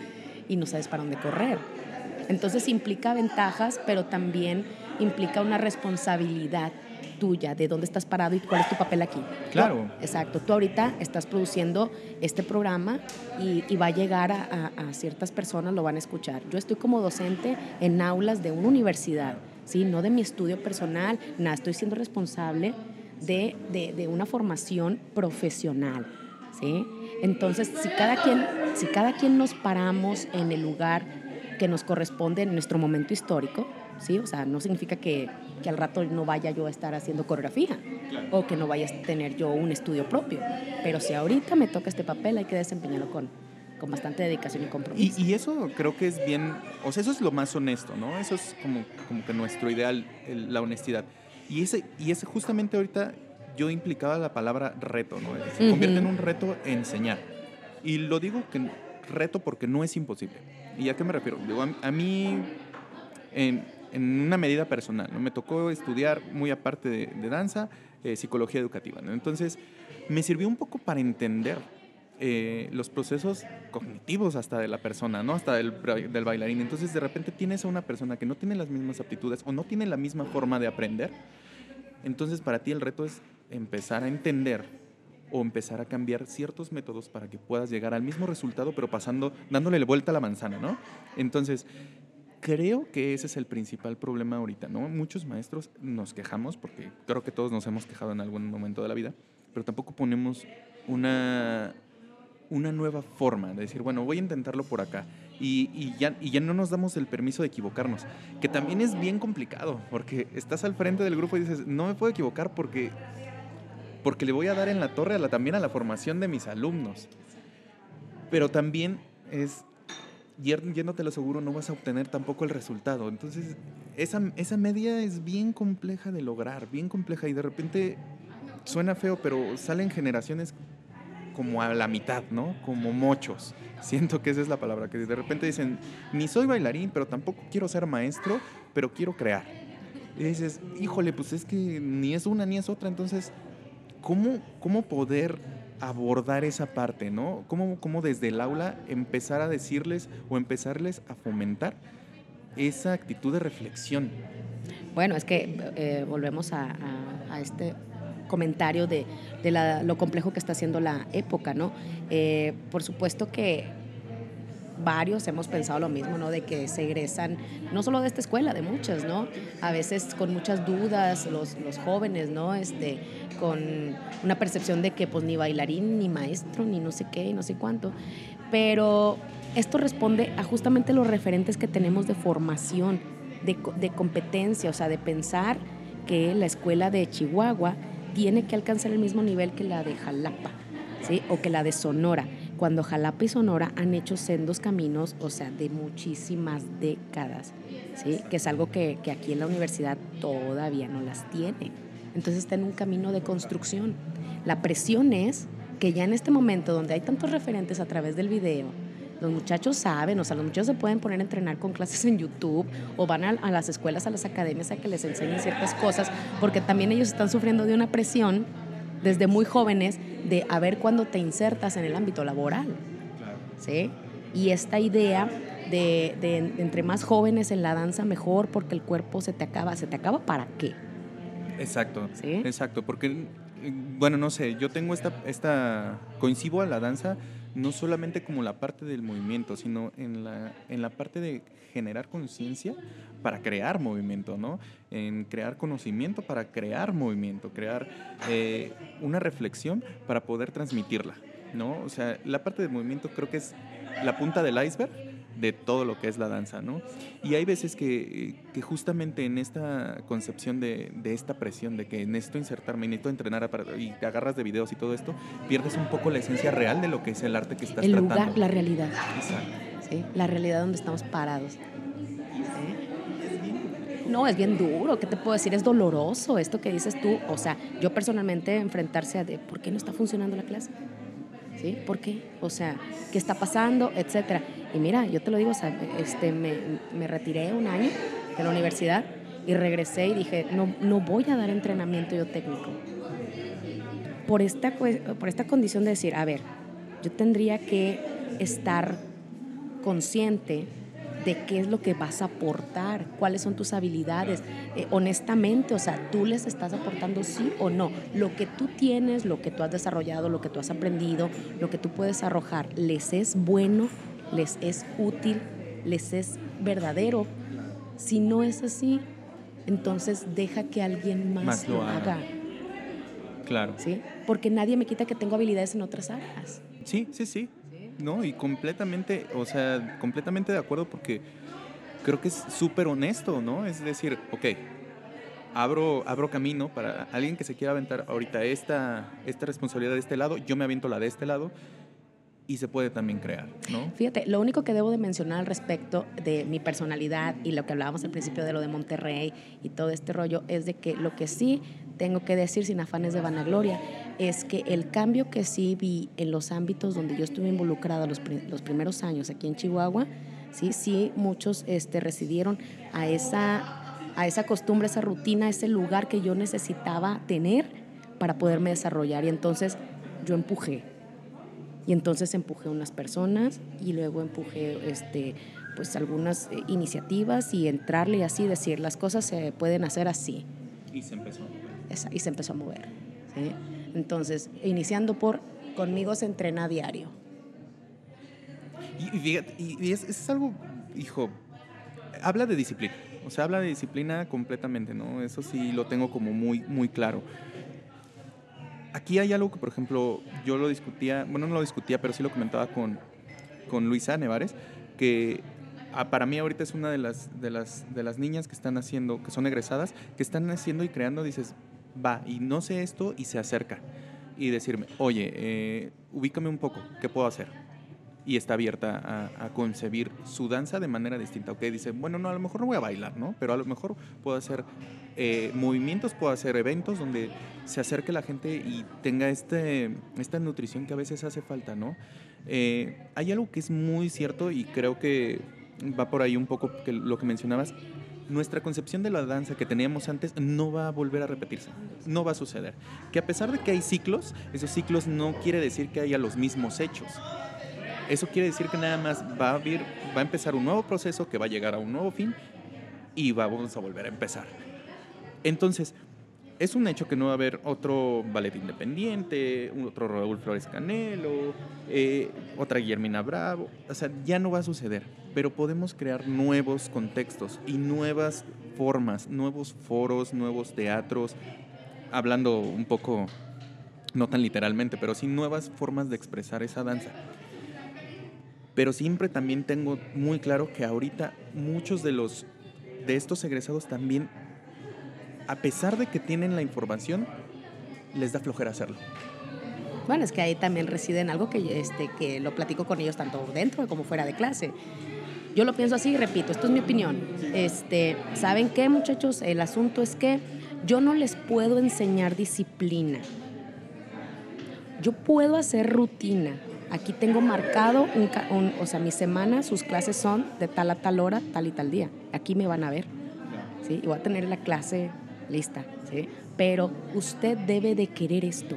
y no sabes para dónde correr. Entonces implica ventajas, pero también implica una responsabilidad tuya de dónde estás parado y cuál es tu papel aquí. Claro. ¿no? Exacto. Tú ahorita estás produciendo este programa y, y va a llegar a, a- a ciertas personas, lo van a escuchar. Yo estoy como docente en aulas de una universidad, ¿sí? no de mi estudio personal, nada, estoy siendo responsable de, de- de una formación profesional. ¿sí? Entonces, si cada, quien, si cada quien nos paramos en el lugar que nos corresponde en nuestro momento histórico, ¿sí? O sea, no significa que, que al rato no vaya yo a estar haciendo coreografía o que no vaya a tener yo un estudio propio. Pero si ahorita me toca este papel, hay que desempeñarlo con, con bastante dedicación y Y, compromiso. y eso creo que es bien, o sea, eso es lo más honesto, ¿no? Eso es como, como que nuestro ideal, el- la honestidad. Y ese, y ese justamente ahorita yo implicaba la palabra reto, ¿no? Se convierte en un reto enseñar. Y lo digo que reto porque no es imposible. ¿Y a qué me refiero? Digo, a, a mí, en, en, una medida personal, ¿no? me tocó estudiar muy aparte de, de danza, eh, psicología educativa. ¿no? Entonces, me sirvió un poco para entender eh, los procesos cognitivos hasta de la persona, ¿no? Hasta del, del, bailarín. Entonces, de repente tienes a una persona que no tiene las mismas aptitudes o no tiene la misma forma de aprender. Entonces, para ti el reto es empezar a entender o empezar a cambiar ciertos métodos para que puedas llegar al mismo resultado, pero pasando, dándole vuelta a la manzana, ¿no? Entonces, creo que ese es el principal problema ahorita, ¿no? Muchos maestros nos quejamos, porque creo que todos nos hemos quejado en algún momento de la vida, pero tampoco ponemos una, una nueva forma de decir, bueno, voy a intentarlo por acá. Y, y, ya, y ya no nos damos el permiso de equivocarnos, que también es bien complicado, porque estás al frente del grupo y dices, no me puedo equivocar porque, porque le voy a dar en la torre a también a la formación de mis alumnos. Pero también es, yéndote lo seguro, no vas a obtener tampoco el resultado. Entonces, esa, esa media es bien compleja de lograr, bien compleja, y de repente suena feo, pero salen generaciones como a la mitad, ¿no? Como mochos. Siento que esa es la palabra, que de repente dicen, ni soy bailarín, pero tampoco quiero ser maestro, pero quiero crear. Y dices, híjole, pues es que ni es una ni es otra, entonces, ¿cómo, cómo poder abordar esa parte, ¿no? ¿Cómo, ¿Cómo desde el aula empezar a decirles o empezarles a fomentar esa actitud de reflexión? Bueno, es que eh, volvemos a, este comentario de, de lo complejo que está haciendo la época, ¿no? Eh, por supuesto que varios hemos pensado lo mismo, ¿no? De que se egresan, no solo de esta escuela, de muchas, ¿no? A veces con muchas dudas, los, los jóvenes, ¿no? Este, con una percepción de que pues ni bailarín, ni maestro, ni no sé qué, no sé cuánto. Pero esto responde a justamente los referentes que tenemos de formación, de, de competencia, o sea, de pensar que la escuela de Chihuahua tiene que alcanzar el mismo nivel que la de Jalapa, ¿sí? O que la de Sonora. Cuando Jalapa y Sonora han hecho sendos caminos, o sea, de muchísimas décadas, ¿sí? Que es algo que, que aquí en la universidad todavía no las tiene. Entonces está en un camino de construcción. La presión es que ya en este momento donde hay tantos referentes a través del video, los muchachos saben, o sea, los muchachos se pueden poner a entrenar con clases en YouTube o van a, a, las escuelas, a las academias a que les enseñen ciertas cosas, porque también ellos están sufriendo de una presión desde muy jóvenes de a ver cuándo te insertas en el ámbito laboral. Claro. ¿Sí? Y esta idea de, de, entre más jóvenes en la danza, mejor, porque el cuerpo se te acaba. ¿Se te acaba para qué? Exacto. ¿Sí? Exacto, porque, bueno, no sé, yo tengo esta, esta coincido a la danza no solamente como la parte del movimiento, sino en la, en la parte de generar conciencia para crear movimiento, ¿no? En crear conocimiento para crear movimiento, crear eh, una reflexión para poder transmitirla, ¿no? O sea, la parte del movimiento creo que es la punta del iceberg de todo lo que es la danza, ¿no? Y hay veces que, que justamente en esta concepción de, de, esta presión de que necesito insertarme, necesito entrenar para, y te agarras de videos y todo esto, pierdes un poco la esencia real de lo que es el arte que estás el tratando. El lugar, la realidad. Exacto. ¿Sí? La realidad donde estamos parados. No, es bien duro, ¿qué te puedo decir? Es doloroso esto que dices tú. O sea, yo personalmente enfrentarse a de por qué no está funcionando la clase. ¿Sí? ¿Por qué? O sea, ¿qué está pasando? Etcétera. Y mira, yo te lo digo, o sea, este, me, me, retiré un año de la universidad y regresé y dije, no, no voy a dar entrenamiento yo técnico. Por esta, por esta condición de decir, a ver, yo tendría que estar consciente de qué es lo que vas a aportar, cuáles son tus habilidades. Eh, honestamente, o sea, tú les estás aportando sí o no. Lo que tú tienes, lo que tú has desarrollado, lo que tú has aprendido, lo que tú puedes arrojar, ¿les es bueno? ¿Les es útil? ¿Les es verdadero? Si no es así, entonces deja que alguien más, más lo haga. haga. Claro. ¿Sí? Porque nadie me quita que tengo habilidades en otras áreas. Sí, sí, sí. No, y completamente, o sea, completamente de acuerdo porque creo que es súper honesto, ¿no? Es decir, ok, abro, abro camino para alguien que se quiera aventar ahorita esta, esta responsabilidad de este lado, yo me aviento la de este lado y se puede también crear, ¿no? Fíjate, lo único que debo de mencionar al respecto de mi personalidad y lo que hablábamos al principio de lo de Monterrey y todo este rollo es de que lo que sí tengo que decir sin afanes de vanagloria, es que el cambio que sí vi en los ámbitos donde yo estuve involucrada los, los primeros años aquí en Chihuahua, sí, sí, muchos este, residieron a esa, a esa costumbre, esa rutina, ese lugar que yo necesitaba tener para poderme desarrollar. Y entonces yo empujé. Y entonces empujé unas personas y luego empujé este, pues algunas eh, iniciativas y entrarle y así decir, las cosas se pueden hacer así. Y se empezó. Y se empezó a mover. Entonces, iniciando por conmigo se entrena diario. Y, es algo, hijo, habla de disciplina. O sea, habla de disciplina completamente, ¿no? Eso sí lo tengo como muy, muy claro. Aquí hay algo que, por ejemplo, yo lo discutía, bueno, no lo discutía, pero sí lo comentaba con, con Luisa Nevares, que ah, para mí ahorita es una de las, de, las, de las niñas que están haciendo, que son egresadas, que están haciendo y creando, dices, va, y no sé esto, y se acerca. Y decirme, oye, eh, ubícame un poco, ¿qué puedo hacer? Y está abierta a, a, concebir su danza de manera distinta. Ok, dice, bueno, no, a lo mejor no voy a bailar, ¿no? Pero a lo mejor puedo hacer eh, movimientos, puedo hacer eventos donde se acerque la gente y tenga este, esta nutrición que a veces hace falta, ¿no? Eh, hay algo que es muy cierto y creo que va por ahí un poco que lo que mencionabas. Nuestra concepción de la danza que teníamos antes no va a volver a repetirse, no va a suceder. Que a pesar de que hay ciclos, esos ciclos no quiere decir que haya los mismos hechos. Eso quiere decir que nada más va a, abrir, va a empezar un nuevo proceso que va a llegar a un nuevo fin y vamos a volver a empezar. Entonces, es un hecho que no va a haber otro ballet independiente, otro Raúl Flores Canelo, eh, otra Guillermina Bravo. O sea, ya no va a suceder. Pero podemos crear nuevos contextos y nuevas formas, nuevos foros, nuevos teatros, hablando un poco, no tan literalmente, pero sí nuevas formas de expresar esa danza. Pero siempre también tengo muy claro que ahorita muchos de los de estos egresados también a pesar de que tienen la información, les da flojera hacerlo. Bueno, es que ahí también reside en algo que, este, que lo platico con ellos tanto dentro como fuera de clase. Yo lo pienso así y repito, esto es mi opinión. Este, ¿Saben qué, muchachos? El asunto es que yo no les puedo enseñar disciplina. Yo puedo hacer rutina. Aquí tengo marcado, un, o sea, mi semana, sus clases son de tal a tal hora, tal y tal día. Aquí me van a ver. ¿sí? Y voy a tener la clase lista, ¿sí? Pero usted debe de querer esto,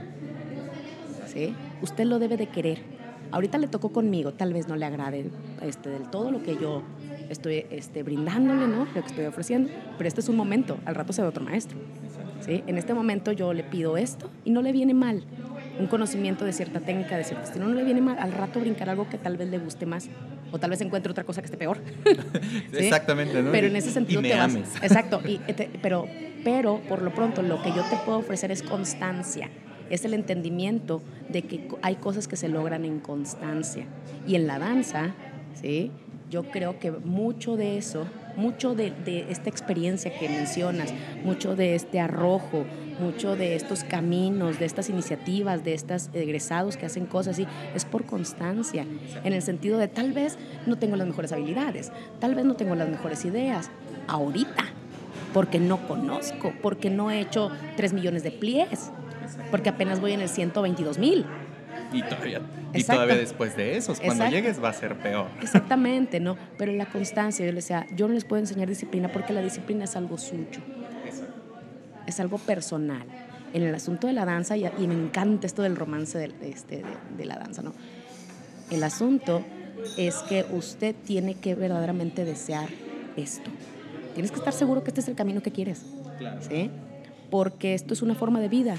¿sí? Usted lo debe de querer. Ahorita le tocó conmigo, tal vez no le agrade este, del todo lo que yo estoy este, brindándole, ¿no? Lo que estoy ofreciendo, pero este es un momento, al rato se ve otro maestro, ¿sí? En este momento yo le pido esto y no le viene mal un conocimiento de cierta técnica, de cierto estilo, no le viene mal al rato brincar algo que tal vez le guste más o tal vez encuentre otra cosa que esté peor. [laughs] ¿Sí? Exactamente, ¿no? Pero en ese sentido y me te vas, ames. Exacto, y te, pero pero por lo pronto lo que yo te puedo ofrecer es constancia, es el entendimiento de que hay cosas que se logran en constancia. Y en la danza, ¿sí? yo creo que mucho de eso, mucho de, esta experiencia que mencionas, mucho de este arrojo, mucho de estos caminos, de estas iniciativas, de estos egresados que hacen cosas así, es por constancia, en el sentido de tal vez no tengo las mejores habilidades, tal vez no tengo las mejores ideas, ahorita, porque no conozco, porque no he hecho 3 millones de plies, porque apenas voy en el 122 mil. Y todavía, y todavía después de esos, cuando Exacto. llegues va a ser peor. Exactamente, ¿no? Pero la constancia, yo les decía, yo no les puedo enseñar disciplina porque la disciplina es algo suyo, es algo personal. En el asunto de la danza, y, y me encanta esto del romance de, este, de, de la danza, ¿no? El asunto es que usted tiene que verdaderamente desear esto. Tienes que estar seguro que este es el camino que quieres. Claro. ¿sí? Porque esto es una forma de vida.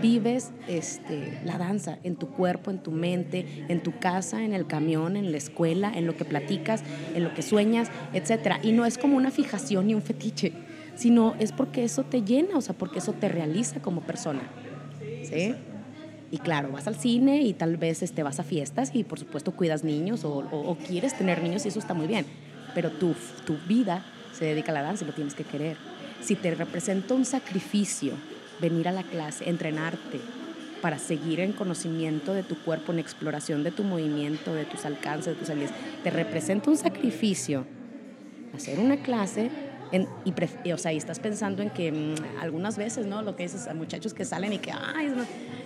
Vives este, la danza en tu cuerpo, en tu mente, en tu casa, en el camión, en la escuela, en lo que platicas, en lo que sueñas, etc. Y no es como una fijación ni un fetiche, sino es porque eso te llena, o sea, porque eso te realiza como persona. ¿sí? Y claro, vas al cine y tal vez este, vas a fiestas y por supuesto cuidas niños o, quieres tener niños y eso está muy bien. Pero tu, tu vida se dedica a la danza y lo tienes que querer. Si te representa un sacrificio venir a la clase, entrenarte para seguir en conocimiento de tu cuerpo, en exploración de tu movimiento, de tus alcances, de tus habilidades, te representa un sacrificio hacer una clase, En- y, o sea, y estás pensando en que mm, algunas veces, ¿no? Lo que dices, a muchachos que salen y que, ay, es,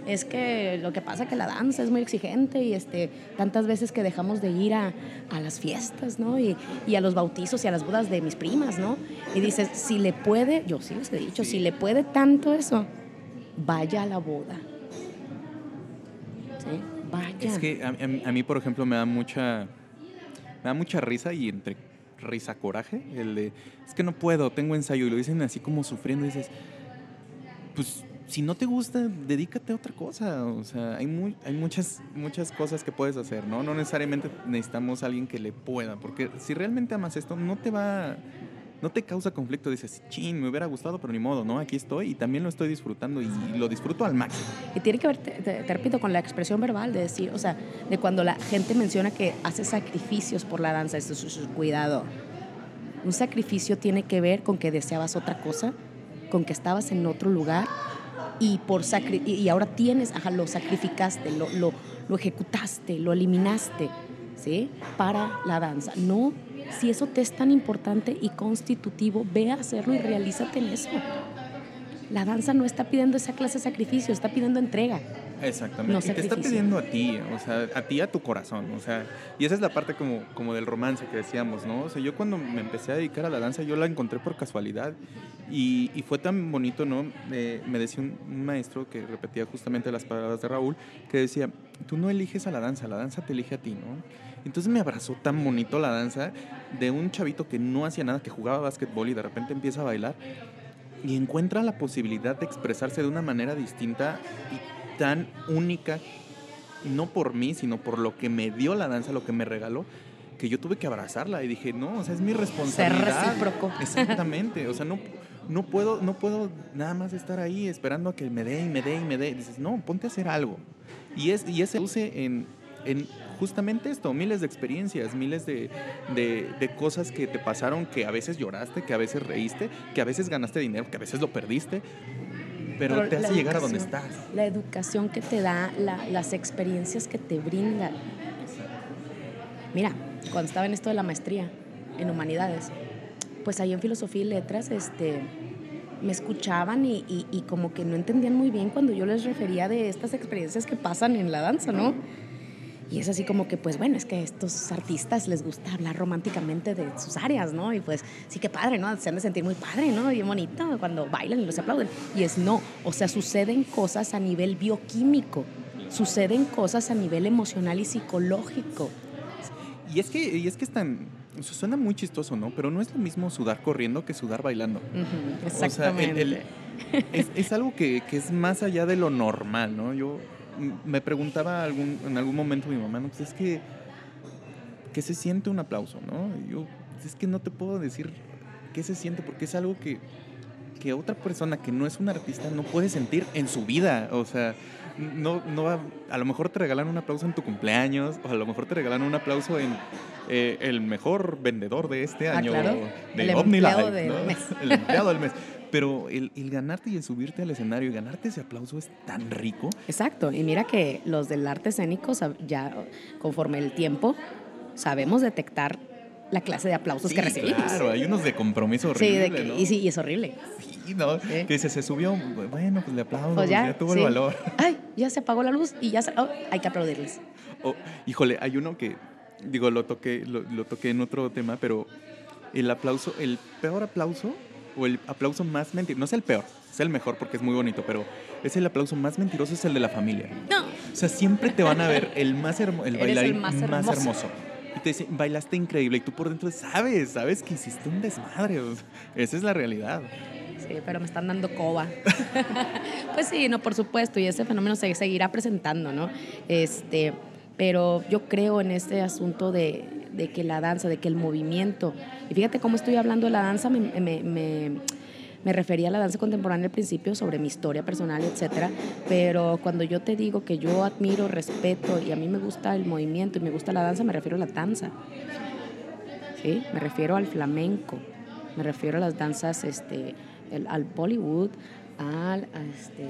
es que lo que pasa que la danza es muy exigente y este, tantas veces que dejamos de ir a, a las fiestas, ¿no? Y, y a los bautizos y a las bodas de mis primas, ¿no? Y dices, si le puede, yo sí les he dicho, si le puede tanto eso, vaya a la boda. ¿Sí? Vaya. Es que a, a- a mí, por ejemplo, me da mucha. Me da mucha risa y entre risa coraje. El de. Es que no puedo, tengo ensayo. Y lo dicen así como sufriendo. Dices. Pues si no te gusta, dedícate a otra cosa. O sea, hay, muy, hay muchas, muchas cosas que puedes hacer, ¿no? No necesariamente necesitamos a alguien que le pueda. Porque si realmente amas esto, no te va. No te causa conflicto. Dices, chin, me hubiera gustado, pero ni modo, ¿no? Aquí estoy y también lo estoy disfrutando y lo disfruto al máximo. Y tiene que ver, te, repito, con la expresión verbal, de decir, o sea, de cuando la gente menciona que hace sacrificios por la danza, esto es es- cuidado. Un sacrificio tiene que ver con que deseabas otra cosa, con que estabas en otro lugar y, por sacri- y ahora tienes, ajá, lo sacrificaste, lo, lo, lo ejecutaste, lo eliminaste, ¿sí? Para la danza. No, si eso te es tan importante y constitutivo, ve a hacerlo y realízate en eso. La danza no está pidiendo esa clase de sacrificio, está pidiendo entrega. Exactamente. No y te está pidiendo a ti, o sea, a ti, a tu corazón, o sea, y esa es la parte como, como del romance que decíamos, ¿no? O sea, yo cuando me empecé a dedicar a la danza, yo la encontré por casualidad y, y fue tan bonito, ¿no? Eh, me decía un, un maestro que repetía justamente las palabras de Raúl, que decía, tú no eliges a la danza, la danza te elige a ti, ¿no? Entonces me abrazó tan bonito la danza de un chavito que no hacía nada, que jugaba básquetbol y de repente empieza a bailar y encuentra la posibilidad de expresarse de una manera distinta y tan única, no por mí, sino por lo que me dio la danza, lo que me regaló, que yo tuve que abrazarla y dije, no, o sea, es mi responsabilidad. recíproco. [laughs] Exactamente, o sea, no, no, puedo, no puedo nada más estar ahí esperando a que me dé y me dé y me dé. Dices, no, ponte a hacer algo. Y, es, y ese luce en, en justamente esto, miles de experiencias, miles de, de, de cosas que te pasaron, que a veces lloraste, que a veces reíste, que a veces ganaste dinero, que a veces lo perdiste, pero, Pero te hace llegar a donde estás. La educación que te da, la- las experiencias que te brinda. Mira, cuando estaba en esto de la maestría en humanidades, pues ahí en filosofía y letras, este, me escuchaban y, y- y como que no entendían muy bien cuando yo les refería de estas experiencias que pasan en la danza, ¿no? Y es así como que, pues bueno, es que a estos artistas les gusta hablar románticamente de sus áreas, ¿no? Y pues sí que padre, ¿no? Se han de sentir muy padre, ¿no? Bien bonito cuando bailan y los aplauden. Y es no, o sea, suceden cosas a nivel bioquímico, suceden cosas a nivel emocional y psicológico. Y es que, y es que es tan, suena muy chistoso, ¿no? Pero no es lo mismo sudar corriendo que sudar bailando. Ujú, O sea, el- exactamente. el- es, es algo que, que es más allá de lo normal, ¿no? Yo me preguntaba algún, en algún momento mi mamá, no, pues es que, ¿qué se siente un aplauso, no? Yo, "Pues es que no te puedo decir qué se siente porque es algo que, que otra persona que no es un artista no puede sentir en su vida, o sea... No, no va- a lo mejor te regalan un aplauso en tu cumpleaños, o a lo mejor te regalan un aplauso en eh, el mejor vendedor de este Ah, año claro. de El empleado del ¿no? mes. [laughs] El empleado del mes. Pero el, el ganarte y el subirte al escenario y ganarte ese aplauso es tan rico. Exacto, y mira que los del arte escénico, ya conforme el tiempo, sabemos detectar la clase de aplausos que Sí, recibimos. Claro, hay unos de compromiso Sí, horrible, de que- ¿no? y sí, y es horrible. Sí, ¿no? Sí. Que se, se subió, bueno, pues le aplaudo, Pues ya, ya, tuvo sí. el valor. [laughs] Ay, ya se apagó la luz y ya se, oh, hay que aplaudirles. Oh, híjole, hay uno que, digo, lo toqué, lo, lo toqué en otro tema, pero el aplauso, el peor aplauso o el aplauso más mentiroso, no es el peor, es el mejor porque es muy bonito, pero es el aplauso más mentiroso, es el de la familia. No, O sea, siempre te van a ver el más hermoso, el bailarín más hermoso. Y te bailaste increíble. Y tú por dentro sabes, sabes que hiciste un desmadre. esa es la realidad. sí, pero me están dando coba. [laughs] pues sí, no, por supuesto, y ese fenómeno se seguirá presentando, ¿no? Este, pero yo creo en este asunto de, de que la danza, de que el movimiento, y fíjate cómo estoy hablando de la danza, me, me- me- me refería a la danza contemporánea al principio sobre mi historia personal, etcétera, pero cuando yo te digo que yo admiro, respeto y a mí me gusta el movimiento y me gusta la danza, me refiero a la danza. ¿sí? Me refiero al flamenco, me refiero a las danzas, este, el- al Bollywood, al a este,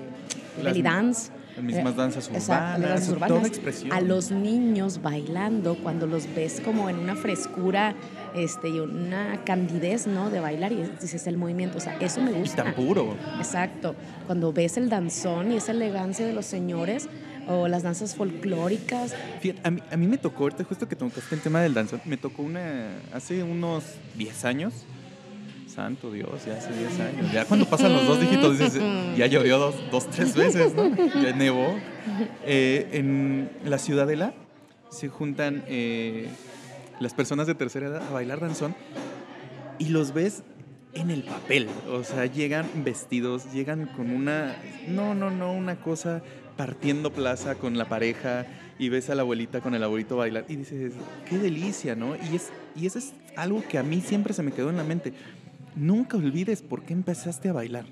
belly dance, mismas Eh, danzas urbanas, exacto, las danzas urbanas. toda expresión. A los niños bailando, cuando los ves como en una frescura este, y una candidez, ¿no? De bailar y dices el movimiento, o sea, eso me y gusta. tan puro. Exacto. Cuando ves el danzón y esa elegancia de los señores o las danzas folclóricas, Fíjate, a mí, a mí me tocó, ahorita justo que tocaste el tema del danzón, me tocó una, hace unos 10 años, santo Dios, ya hace 10 años, ya cuando pasan los dos dígitos dices, ya llovió dos, dos tres veces, ¿no? [laughs] Ya nevó. Eh, en la Ciudadela se juntan eh, las personas de tercera edad a bailar danzón y los ves en el papel, o sea, llegan vestidos, llegan con una, no, no, no, una cosa partiendo plaza con la pareja y ves a la abuelita con el abuelito bailar y dices, qué delicia, ¿no? Y, es, y eso es algo que a mí siempre se me quedó en la mente. Nunca olvides por qué empezaste a bailar.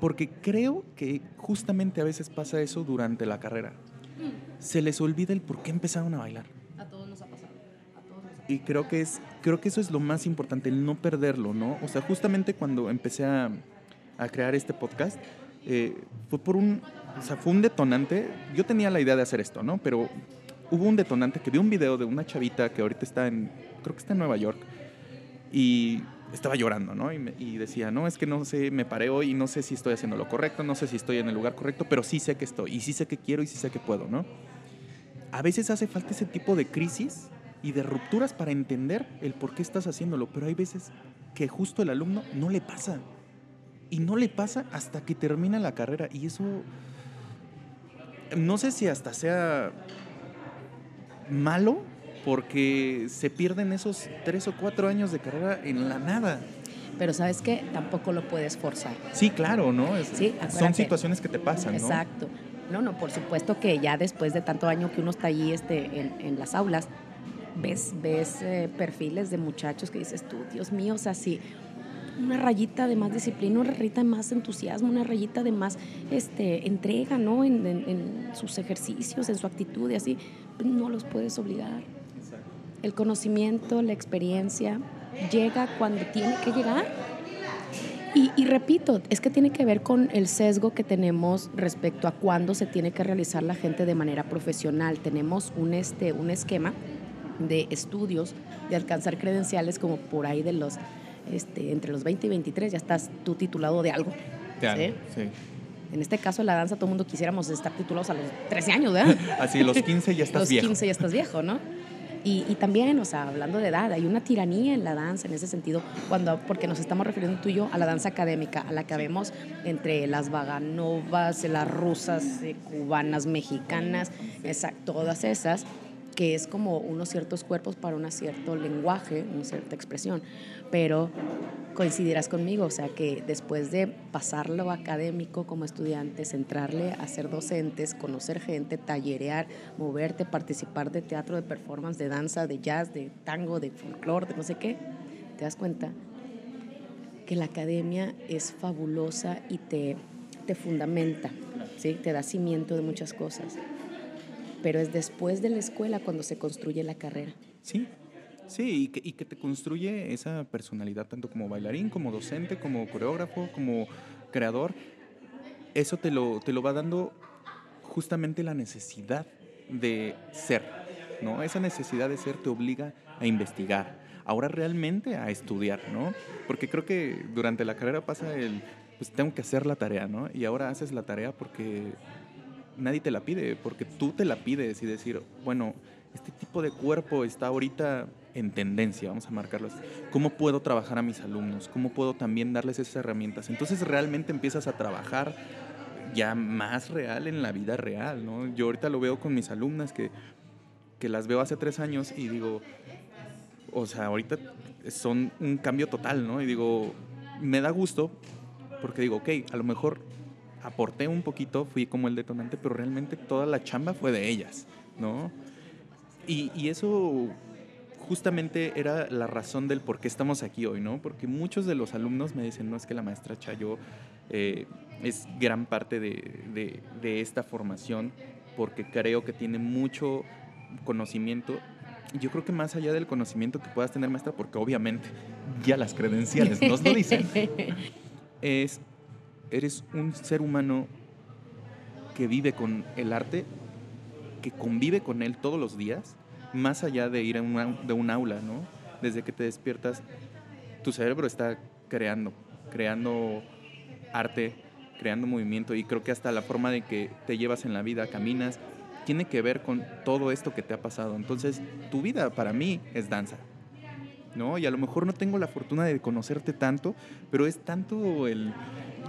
Porque creo que justamente a veces pasa eso durante la carrera. Se les olvida el por qué empezaron a bailar. a todos nos ha pasado. A todos nos ha Y creo que, es, creo que eso es lo más importante, el no perderlo, ¿no? O sea, justamente cuando empecé a, a crear este podcast, eh, fue por un, o sea, fue un detonante. Yo tenía la idea de hacer esto, ¿no? Pero hubo un detonante que vi un video de una chavita que ahorita está en, creo que está en Nueva York, y estaba llorando, ¿no? Y, decía, no, es que no sé, me paré hoy no sé si estoy haciendo lo correcto, no sé si estoy en el lugar correcto, pero sí sé que estoy, y sí sé que quiero y sí sé que puedo, ¿no? A veces hace falta ese tipo de crisis y de rupturas para entender el por qué estás haciéndolo, pero hay veces que justo el alumno no le pasa. Y no le pasa hasta que termina la carrera. Y eso, no sé si hasta sea malo, porque se pierden esos tres o cuatro años de carrera en la nada. Pero sabes qué, tampoco lo puedes forzar. Sí, claro, ¿no? Es- Sí, son situaciones que te pasan, ¿no? Exacto. No, no, por supuesto que ya después de tanto año que uno está allí este, en, en las aulas, ves, ves eh, perfiles de muchachos que dices tú, Dios mío, o sea, sí, una rayita de más disciplina, una rayita de más entusiasmo, una rayita de más este, entrega, ¿no? En, en- en sus ejercicios, en su actitud y así, no los puedes obligar. El conocimiento, la experiencia, llega cuando tiene que llegar. Y, y repito, es que tiene que ver con el sesgo que tenemos respecto a cuándo se tiene que realizar la gente de manera profesional. Tenemos un, este, un esquema de estudios, de alcanzar credenciales como por ahí de los, este, entre los 20 y 23 ya estás tú titulado de algo. Claro, ¿sí? sí. En este caso, la danza, todo el mundo quisiéramos estar titulados a los 13 años, ¿verdad? [laughs] Así, los 15 ya [laughs] estás los viejo. 15 ya estás viejo, ¿no? Y, y también, o sea, hablando de edad, hay una tiranía en la danza en ese sentido, cuando, porque nos estamos refiriendo tú y yo a la danza académica, a la que vemos entre las vaganovas, las rusas, eh, cubanas, mexicanas, esa- todas esas, que es como unos ciertos cuerpos para un cierto lenguaje, una cierta expresión, pero coincidirás conmigo, o sea que después de pasarlo académico como estudiantes, entrarle a ser docentes, conocer gente, tallerear, moverte, participar de teatro, de performance, de danza, de jazz, de tango, de folclore, de no sé qué, te das cuenta que la academia es fabulosa y te, te fundamenta, ¿sí? te da cimiento de muchas cosas. Pero es después de la escuela cuando se construye la carrera. Sí, sí, y que, y que te construye esa personalidad, tanto como bailarín, como docente, como coreógrafo, como creador. Eso te lo, te lo va dando justamente la necesidad de ser, ¿no? Esa necesidad de ser te obliga a investigar, ahora realmente a estudiar, ¿no? Porque creo que durante la carrera pasa el, pues tengo que hacer la tarea, ¿no? Y ahora haces la tarea porque nadie te la pide, porque tú te la pides y decir, bueno, este tipo de cuerpo está ahorita en tendencia, vamos a marcarlo así. ¿Cómo puedo trabajar a mis alumnos? ¿Cómo puedo también darles esas herramientas? Entonces realmente empiezas a trabajar ya más real en la vida real, ¿no? Yo ahorita lo veo con mis alumnas que, que las veo hace tres años y digo, o sea, ahorita son un cambio total, ¿no? Y digo, me da gusto porque digo, ok, a lo mejor aporté un poquito, fui como el detonante, pero realmente toda la chamba fue de ellas, ¿no? Y, y eso justamente era la razón del por qué estamos aquí hoy, ¿no? Porque muchos de los alumnos me dicen, no, es que la maestra Chayo eh, es gran parte de, de- de esta formación, porque creo que tiene mucho conocimiento. Yo creo que más allá del conocimiento que puedas tener, maestra, porque obviamente ya las credenciales nos lo dicen, [laughs] es, eres un ser humano que vive con el arte, que convive con él todos los días, más allá de ir a una, de un aula, ¿no? Desde que te despiertas, tu cerebro está creando, creando arte, creando movimiento y creo que hasta la forma de que te llevas en la vida, caminas, tiene que ver con todo esto que te ha pasado. Entonces, tu vida para mí es danza. ¿No? Y a lo mejor no tengo la fortuna de conocerte tanto, pero es tanto el,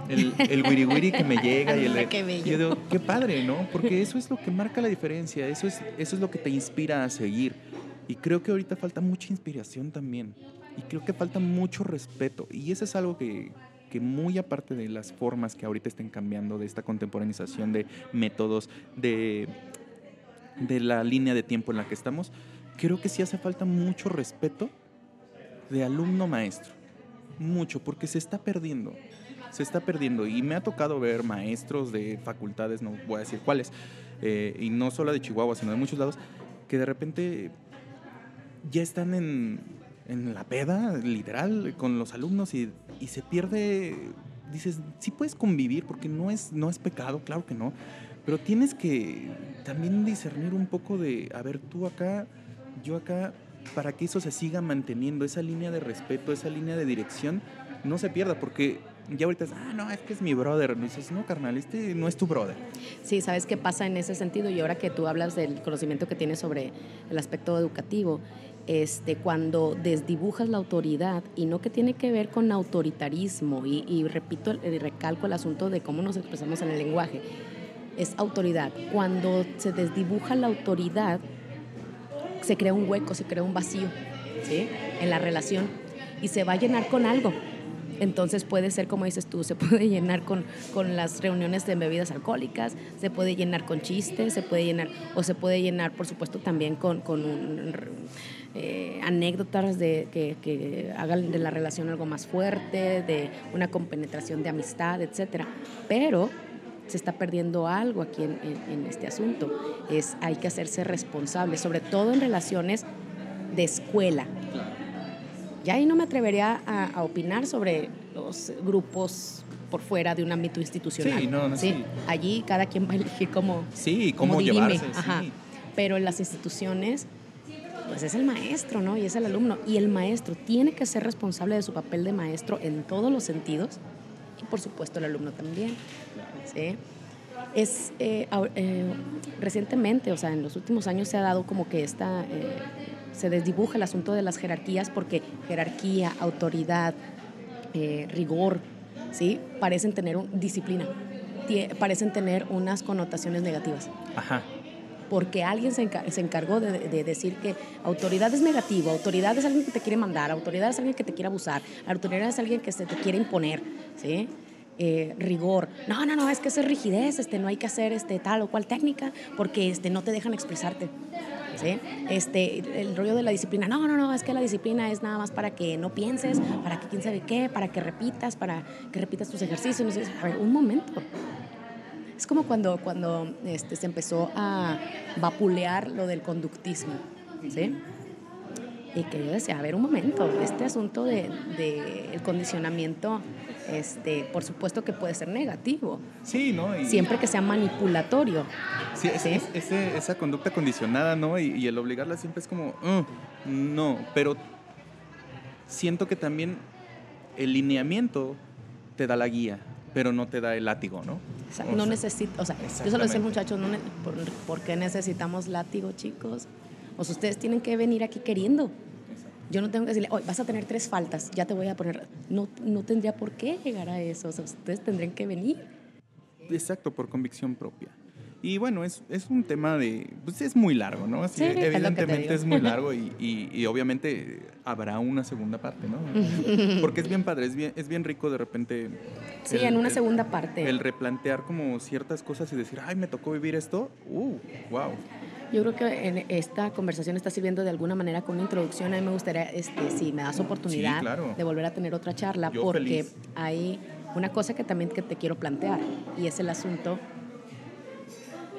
el, el wiri wiri que me llega y el... [laughs] Qué bello. yo digo, qué padre, ¿no? Porque eso es lo que marca la diferencia, eso es, eso es lo que te inspira a seguir. Y creo que ahorita falta mucha inspiración también. Y creo que falta mucho respeto. Y eso es algo que, que muy aparte de las formas que ahorita estén cambiando, de esta contemporanización de métodos, de, de la línea de tiempo en la que estamos, creo que sí hace falta mucho respeto de alumno maestro. Mucho, porque se está perdiendo. Se está perdiendo. Y me ha tocado ver maestros de facultades, no voy a decir cuáles, eh, y no solo de Chihuahua, sino de muchos lados, que de repente ya están en, en la peda, literal, con los alumnos y, y se pierde. Dices, sí puedes convivir porque no es, no es pecado, claro que no, pero tienes que también discernir un poco de, a ver, tú acá, yo acá, para que eso se siga manteniendo, esa línea de respeto, esa línea de dirección, no se pierda, porque ya ahorita es, ah, no, es que es mi brother. Y dices, no, carnal, este no es tu brother. Sí, ¿sabes qué pasa en ese sentido? Y ahora que tú hablas del conocimiento que tienes sobre el aspecto educativo, este, cuando desdibujas la autoridad y no que tiene que ver con autoritarismo, y, y repito y recalco el asunto de cómo nos expresamos en el lenguaje, es autoridad. Cuando se desdibuja la autoridad, se crea un hueco, se crea un vacío ¿sí? en la relación y se va a llenar con algo. Entonces puede ser, como dices tú, se [laughs] puede llenar con, con las reuniones de bebidas alcohólicas, se puede llenar con chistes, se puede llenar, o se puede llenar, por supuesto, también con, con un, eh, anécdotas de, que, que, hagan de la relación algo más fuerte, de una compenetración de amistad, etc. Pero se está perdiendo algo aquí en, en este asunto. Es, hay que hacerse responsable, sobre todo en relaciones de escuela. Ya ahí no me atrevería a, a, opinar sobre los grupos por fuera de un ámbito institucional. Sí, no, no, ¿sí? sí. Allí cada quien va a elegir cómo, sí, cómo, cómo llevarse. Ajá. Sí. Pero en las instituciones, pues es el maestro, ¿no? Y es el alumno. Y el maestro tiene que ser responsable de su papel de maestro en todos los sentidos. Y por supuesto el alumno también. ¿sí? Es, eh, eh, recientemente, o sea, en los últimos años se ha dado como que esta, eh, se desdibuja el asunto de las jerarquías porque jerarquía, autoridad, eh, rigor, ¿sí? Parecen tener un, disciplina, parecen tener unas connotaciones negativas. Ajá. Porque alguien se, encar se encargó de, de, decir que autoridad es negativo, autoridad es alguien que te quiere mandar, autoridad es alguien que te quiere abusar, autoridad es alguien que se te quiere imponer, ¿sí? Eh, rigor. No, no, no, es que eso es rigidez, este, no hay que hacer este, tal o cual técnica porque este, no te dejan expresarte. Este, el rollo de la disciplina. No, no, no, es que la disciplina es nada más para que no pienses, para que quién sabe qué, para que repitas, para que repitas tus ejercicios. A ver, un momento. Es como cuando, cuando este, se empezó a vapulear lo del conductismo. ¿sí? Y que yo decía, a ver, un momento, este asunto del de, de el condicionamiento este, por supuesto que puede ser negativo. Sí, ¿no? Y, Siempre que sea manipulatorio. Sí, es, ¿sí? Es, esa conducta condicionada, ¿no? Y, y, el obligarla siempre es como, uh, no, pero siento que también el lineamiento te da la guía, pero no te da el látigo, ¿no? O sea, no necesito, o sea, yo solo decía muchachos, no, ¿por, ¿por qué necesitamos látigo, chicos? O sea, ustedes tienen que venir aquí queriendo. Yo no tengo que decirle, hoy vas a tener tres faltas, ya te voy a poner. No, no tendría por qué llegar a eso. O sea, ustedes tendrían que venir. Exacto, por convicción propia. Y bueno, es, es un tema de. Pues es muy largo, ¿no? Sí, evidentemente es, es, muy largo y, y, y, obviamente habrá una segunda parte, ¿no? Porque es bien padre, es bien, es bien rico de repente. Sí, el, en una el, segunda parte. El replantear como ciertas cosas y decir, ay, me tocó vivir esto. ¡Uh! ¡Wow! Yo creo que en esta conversación está sirviendo de alguna manera con una introducción. A mí me gustaría, este, si me das oportunidad, sí, claro. de volver a tener otra charla, Yo porque feliz. hay una cosa que también que te quiero plantear y es el asunto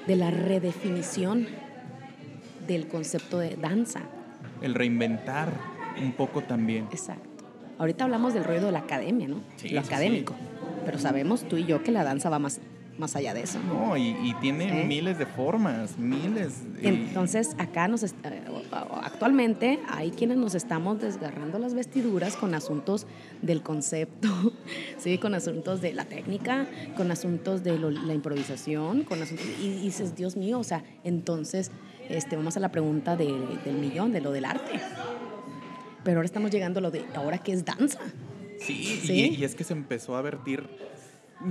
de la redefinición del concepto de danza. El reinventar un poco también. Exacto. Ahorita hablamos del rollo de la academia, ¿no? Sí, Lo académico. sí. Pero sabemos tú y yo que la danza va más, más allá de eso. No, y, y tiene ¿Eh? miles de formas, miles. y- Entonces, acá nos eh, actualmente hay quienes nos estamos desgarrando las vestiduras con asuntos del concepto, [laughs] ¿sí? con asuntos de la técnica, con asuntos de lo- la improvisación, con asuntos, y, y dices, Dios mío, o sea, entonces este, vamos a la pregunta de- del millón, de lo del arte. Pero ahora estamos llegando a lo de, ¿ahora qué es danza? Sí, ¿Sí? Y, y es que se empezó a vertir,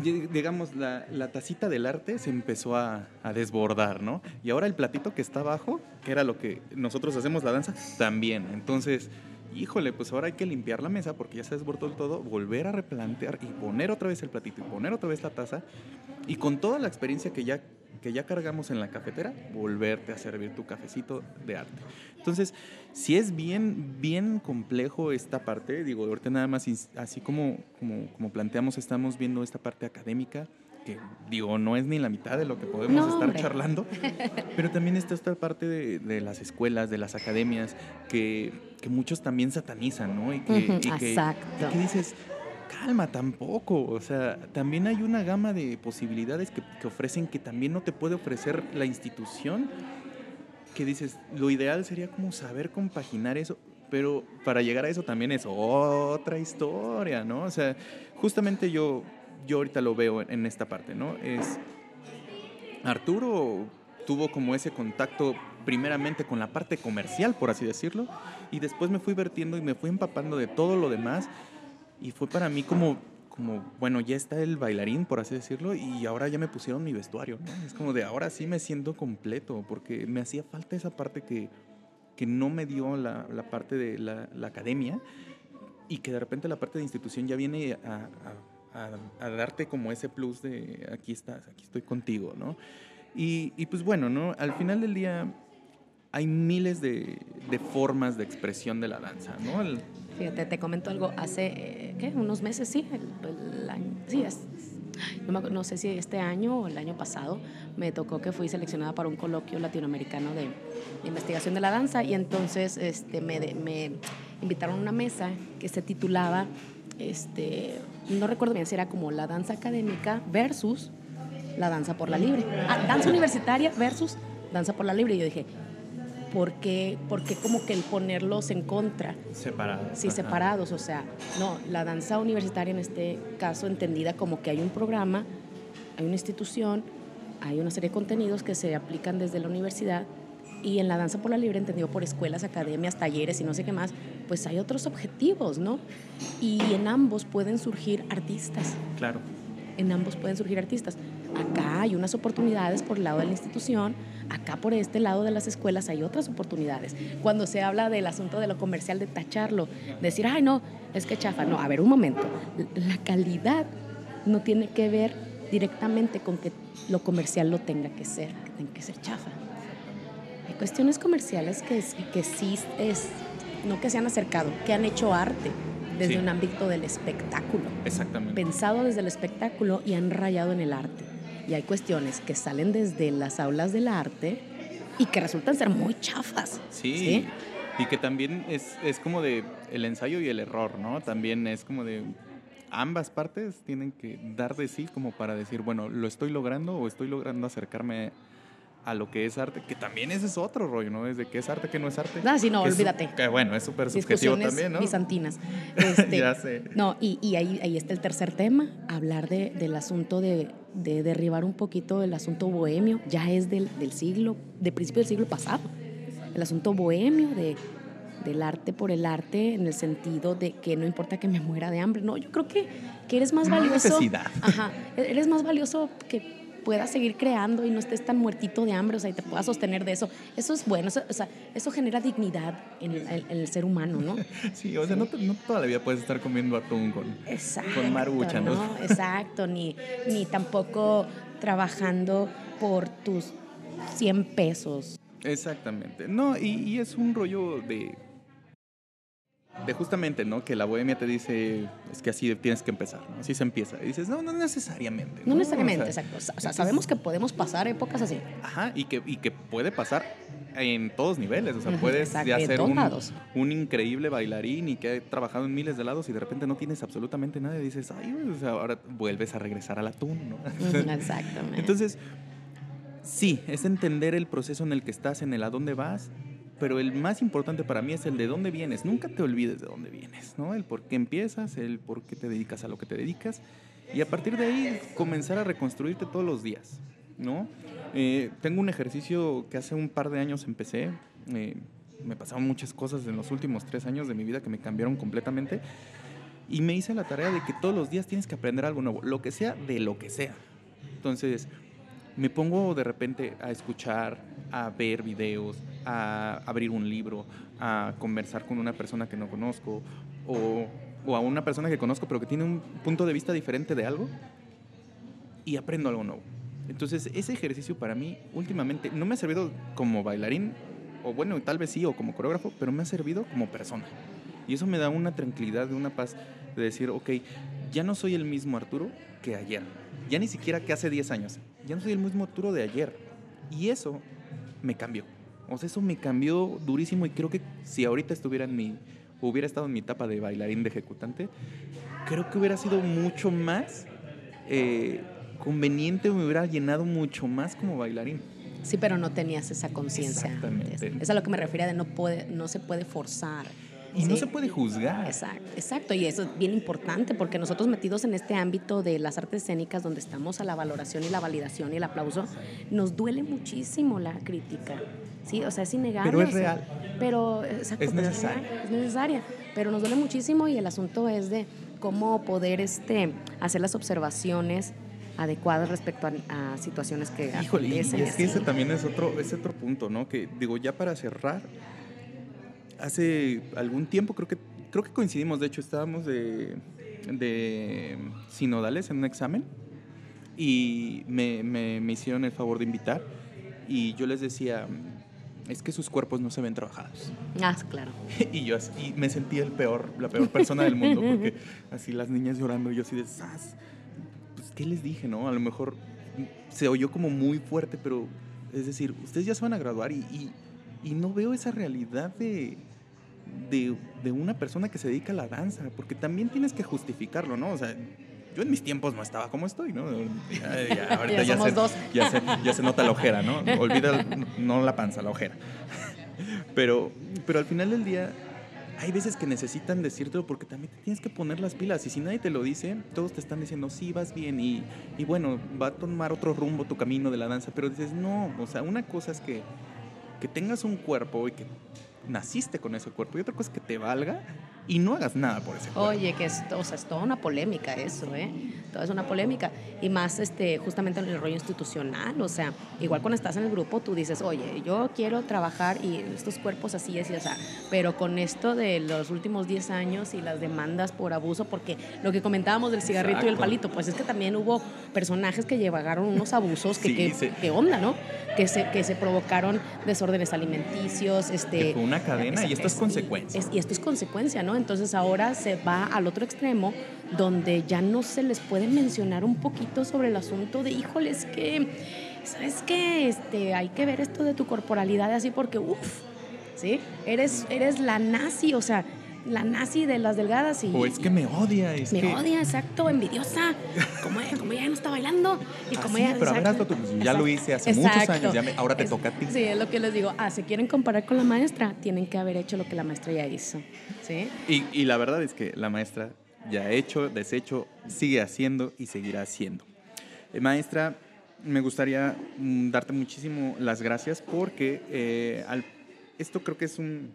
digamos, la, la tacita del arte se empezó a, a desbordar, ¿no? Y ahora el platito que está abajo, que era lo que nosotros hacemos la danza, también. Entonces, híjole, pues ahora hay que limpiar la mesa porque ya se desbordó el todo, volver a replantear y poner otra vez el platito y poner otra vez la taza. Y con toda la experiencia que ya, que ya cargamos en la cafetera, volverte a servir tu cafecito de arte. Entonces, si es bien, bien complejo esta parte, digo, ahorita nada más, así como, como, como planteamos, estamos viendo esta parte académica, que digo, no es ni la mitad de lo que podemos No, estar hombre. charlando, [laughs] pero también está esta parte de, de las escuelas, de las academias, que, que muchos también satanizan, ¿no? Y que, Ujú, y que- exacto. y que dices, calma, tampoco. O sea, también hay una gama de posibilidades que, que ofrecen que también no te puede ofrecer la institución. Que dices, lo ideal sería como saber compaginar eso, pero para llegar a eso también es otra historia, ¿no? O sea, justamente yo, yo ahorita lo veo en, esta parte, ¿no? Es. Arturo tuvo como ese contacto primeramente con la parte comercial, por así decirlo, y después me fui vertiendo y me fui empapando de todo lo demás y fue para mí como, como bueno, ya está el bailarín, por así decirlo, y ahora ya me pusieron mi vestuario, ¿no? Es como de ahora sí me siento completo, porque me hacía falta esa parte que, que no me dio la, la parte de la, la academia y que de repente la parte de institución ya viene a, a- a- a darte como ese plus de aquí estás, aquí estoy contigo, ¿no? Y, y pues bueno, ¿no? Al final del día hay miles de, de formas de expresión de la danza, ¿no? El- Fíjate, te comento algo. Hace, eh, ¿qué? Unos meses, sí. El, el año, sí, es, no, me no sé si este año o el año pasado me tocó que fui seleccionada para un coloquio latinoamericano de, de investigación de la danza y entonces este, me, me invitaron a una mesa que se titulaba, este, no recuerdo bien si era como la danza académica versus la danza por la libre. Ah, danza universitaria versus danza por la libre. Y yo dije, ¿por qué, por qué como que el ponerlos en contra? separados. Sí, ajá. separados, o sea, no, la danza universitaria en este caso entendida como que hay un programa, hay una institución, hay una serie de contenidos que se aplican desde la universidad y en la danza por la libre, entendido por escuelas, academias, talleres y no sé qué más, pues hay otros objetivos, ¿no? Y en ambos pueden surgir artistas, Claro. en ambos pueden surgir artistas. Acá hay unas oportunidades por el lado de la institución, acá por este lado de las escuelas hay otras oportunidades. Cuando se habla del asunto de lo comercial, de tacharlo, decir, ay, no, es que chafa. No, a ver, un momento. La calidad no tiene que ver directamente con que lo comercial lo tenga que ser, que tenga que ser chafa. Hay cuestiones comerciales que, que sí es, no que se han acercado, que han hecho arte desde Sí. un ámbito del espectáculo Exactamente. pensado desde el espectáculo y han rayado en el arte. Y hay cuestiones que salen desde las aulas del arte y que resultan ser muy chafas. Sí. Y que también es, es como de el ensayo y el error, ¿no? También es como de ambas partes tienen que dar de sí como para decir, bueno, lo estoy logrando o estoy logrando acercarme a lo que es arte, que también ese es otro rollo, ¿no? Desde qué es arte, qué no es arte. Ah, sí, no, es- olvídate. Que bueno, es súper subjetivo también, ¿no? bizantinas. [laughs] Este, Ya sé. No, y, y ahí, ahí está el tercer tema, hablar de, del asunto de, de derribar un poquito el asunto bohemio, ya es del, del siglo, de principio del siglo pasado. El asunto bohemio de, del arte por el arte en el sentido de que no importa que me muera de hambre. No, yo creo que, que eres más valioso. necesidad. Ajá, eres más valioso que puedas seguir creando y no estés tan muertito de hambre, o sea, y te puedas sostener de eso. Eso es bueno, eso, o sea, eso genera dignidad en, el- en el ser humano, ¿no? [laughs] Sí, o sea, no, no toda la vida puedes estar comiendo atún con... Exacto. Con marucha, ¿no? [laughs] Exacto, ni, ni tampoco trabajando por tus 100 pesos. Exactamente. No, y, y es un rollo de. De justamente, ¿no? Que la bohemia te dice, es que así tienes que empezar, ¿no? Así se empieza. Y dices, no, no necesariamente. No necesariamente, O sea, exacto. O sea, sabemos que podemos pasar épocas así. Ajá, y que, y que puede pasar en todos niveles. O sea, puedes exacto, ya ser un, increíble bailarín y que ha trabajado en miles de lados y de repente no tienes absolutamente nada y dices, ay, güey", o sea, ahora vuelves a regresar al atún, ¿no? Exactamente. [laughs] Entonces, sí, es entender el proceso en el que estás, en el a dónde vas, pero el más importante para mí es el de dónde vienes. Nunca te olvides de dónde vienes, ¿no? El por qué empiezas, el por qué te dedicas a lo que te dedicas y a partir de ahí comenzar a reconstruirte todos los días, ¿no? Eh, tengo un ejercicio que hace un par de años empecé. eh, me pasaron muchas cosas en los últimos tres años de mi vida que me cambiaron completamente. Y me hice la tarea de que todos los días tienes que aprender algo nuevo, lo que sea, de lo que sea. Entonces, me pongo de repente a escuchar, a ver videos, a abrir un libro, a conversar con una persona que no conozco o, o a una persona que conozco pero que tiene un punto de vista diferente de algo y aprendo algo nuevo. Entonces, ese ejercicio para mí últimamente no me ha servido como bailarín, o bueno, tal vez sí, o como coreógrafo, pero me ha servido como persona. Y eso me da una tranquilidad, una paz de decir, ok, ya no soy el mismo Arturo que ayer. Ya ni siquiera que hace 10 años. Ya no soy el mismo Arturo de ayer. Y eso me cambió. O sea, eso me cambió durísimo y creo que si ahorita estuviera en mi, hubiera estado en mi etapa de bailarín de ejecutante, creo que hubiera sido mucho más eh, conveniente, me hubiera llenado mucho más como bailarín. Sí, pero no tenías esa conciencia. Exactamente. antes. Es a lo que me refería de no, puede, no se puede forzar. Y no se puede juzgar. Exacto, exacto, y eso es bien importante porque nosotros metidos en este ámbito de las artes escénicas donde estamos a la valoración y la validación y el aplauso, nos duele muchísimo la crítica. Sí, o sea, es innegable. Pero es o sea, real. Pero, exacto, Es pero necesaria. es necesaria. Pero nos duele muchísimo y el asunto es de cómo poder este, hacer las observaciones adecuadas respecto a, a situaciones que Híjole, y, es que ese también es otro, es otro punto, ¿no? Que digo, ya para cerrar, hace algún tiempo creo que, creo que coincidimos, de hecho estábamos de, de sinodales en un examen y me, me- me hicieron el favor de invitar y yo les decía, es que sus cuerpos no se ven trabajados. Ah, claro. [laughs] y yo así, y me sentí el peor, la peor persona del mundo, porque así las niñas llorando, y yo así de, "Sas". Pues, ¿qué les dije, no? A lo mejor se oyó como muy fuerte, pero es decir, ustedes ya se van a graduar y, y- y no veo esa realidad de, de, de una persona que se dedica a la danza, porque también tienes que justificarlo, ¿no? O sea, yo en mis tiempos no estaba como estoy, ¿no? Ya, ya, [laughs] ahorita Ya se, dos. ya, se, ya se nota la ojera, ¿no? Olvida, no la panza, la ojera. Pero, pero al final del día, hay veces que necesitan decírtelo porque también te tienes que poner las pilas. Y si nadie te lo dice, todos te están diciendo, sí, vas bien. Y, y bueno, va a tomar otro rumbo tu camino de la danza. Pero dices, no, o sea, una cosa es que, que tengas un cuerpo y que naciste con ese cuerpo. Y otra cosa que te valga y no hagas nada por ese cuerpo. Oye, que es, o sea, es toda una polémica eso, ¿eh? Toda es una polémica. Y más este, justamente en el rollo institucional. O sea, igual cuando estás en el grupo, tú dices, oye, yo quiero trabajar y estos cuerpos así, así, o sea, pero con esto de los últimos 10 años y las demandas por abuso, porque lo que comentábamos del cigarrito y el palito, pues es que también hubo personajes que llevaron unos abusos que, Sí, que, sí. que onda, ¿no? Que se, que se provocaron desórdenes alimenticios, este... Que fue una cadena y esto es y- consecuencia. es- y esto es consecuencia, ¿no? Entonces ahora se va al otro extremo donde ya no se les puede mencionar un poquito sobre el asunto de, híjoles, que, ¿sabes qué? Este, hay que ver esto de tu corporalidad así porque, uff, ¿sí? Eres, eres la nazi, o sea, la nazi de las delgadas y... O es que me odia. Es me que, odia, exacto, envidiosa. Como ella, como ella no está bailando. Y como Ah, sí, ella, pero a ver, exacto. hazlo tú. Pues ya lo hice hace Exacto. muchos años, ya me- ahora te Es- toca a ti. Sí, es lo que les digo. Ah, se quieren comparar con la maestra, tienen que haber hecho lo que la maestra ya hizo. ¿Sí? Y, y la verdad es que la maestra ya ha hecho, deshecho, sigue haciendo y seguirá haciendo. Eh, maestra, me gustaría mm, darte muchísimo las gracias porque eh, al- esto creo que es un,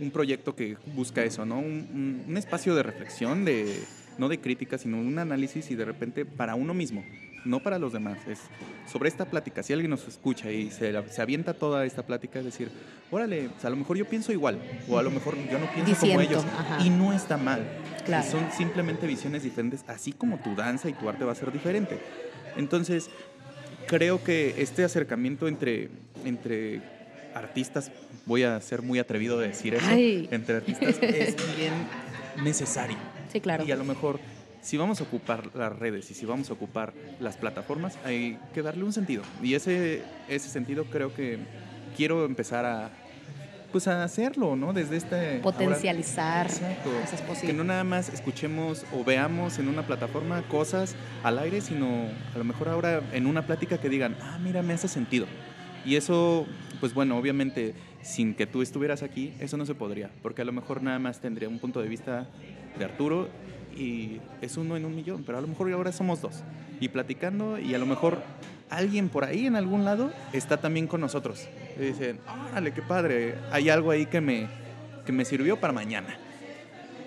un proyecto que busca eso, ¿no? Un, espacio de reflexión, de, no de crítica, sino un análisis y de repente para uno mismo, no para los demás. Es sobre esta plática, si alguien nos escucha y se, se avienta toda esta plática, es decir, órale, pues a lo mejor yo pienso igual, o a lo mejor yo no pienso como ellos, ajá. y no está mal. Claro. Son simplemente visiones diferentes, así como tu danza y tu arte va a ser diferente. Entonces, creo que este acercamiento entre, entre artistas, voy a ser muy atrevido de decir eso, Ay. entre artistas [laughs] es bien necesario. Sí, claro. Y a lo mejor, si vamos a ocupar las redes y si vamos a ocupar las plataformas, hay que darle un sentido. Y ese, ese sentido creo que quiero empezar a, pues a hacerlo, ¿no? Desde este... Potencializar Exacto. esas Que no nada más escuchemos o veamos en una plataforma cosas al aire, sino a lo mejor ahora en una plática que digan, ah, mira, me hace sentido. Y eso, pues bueno, obviamente, sin que tú estuvieras aquí, eso no se podría, porque a lo mejor nada más tendría un punto de vista de Arturo y es uno en un millón, pero a lo mejor ahora somos dos. Y platicando y a lo mejor alguien por ahí en algún lado está también con nosotros. Y dicen, órale, qué padre, hay algo ahí que me, que me sirvió para mañana.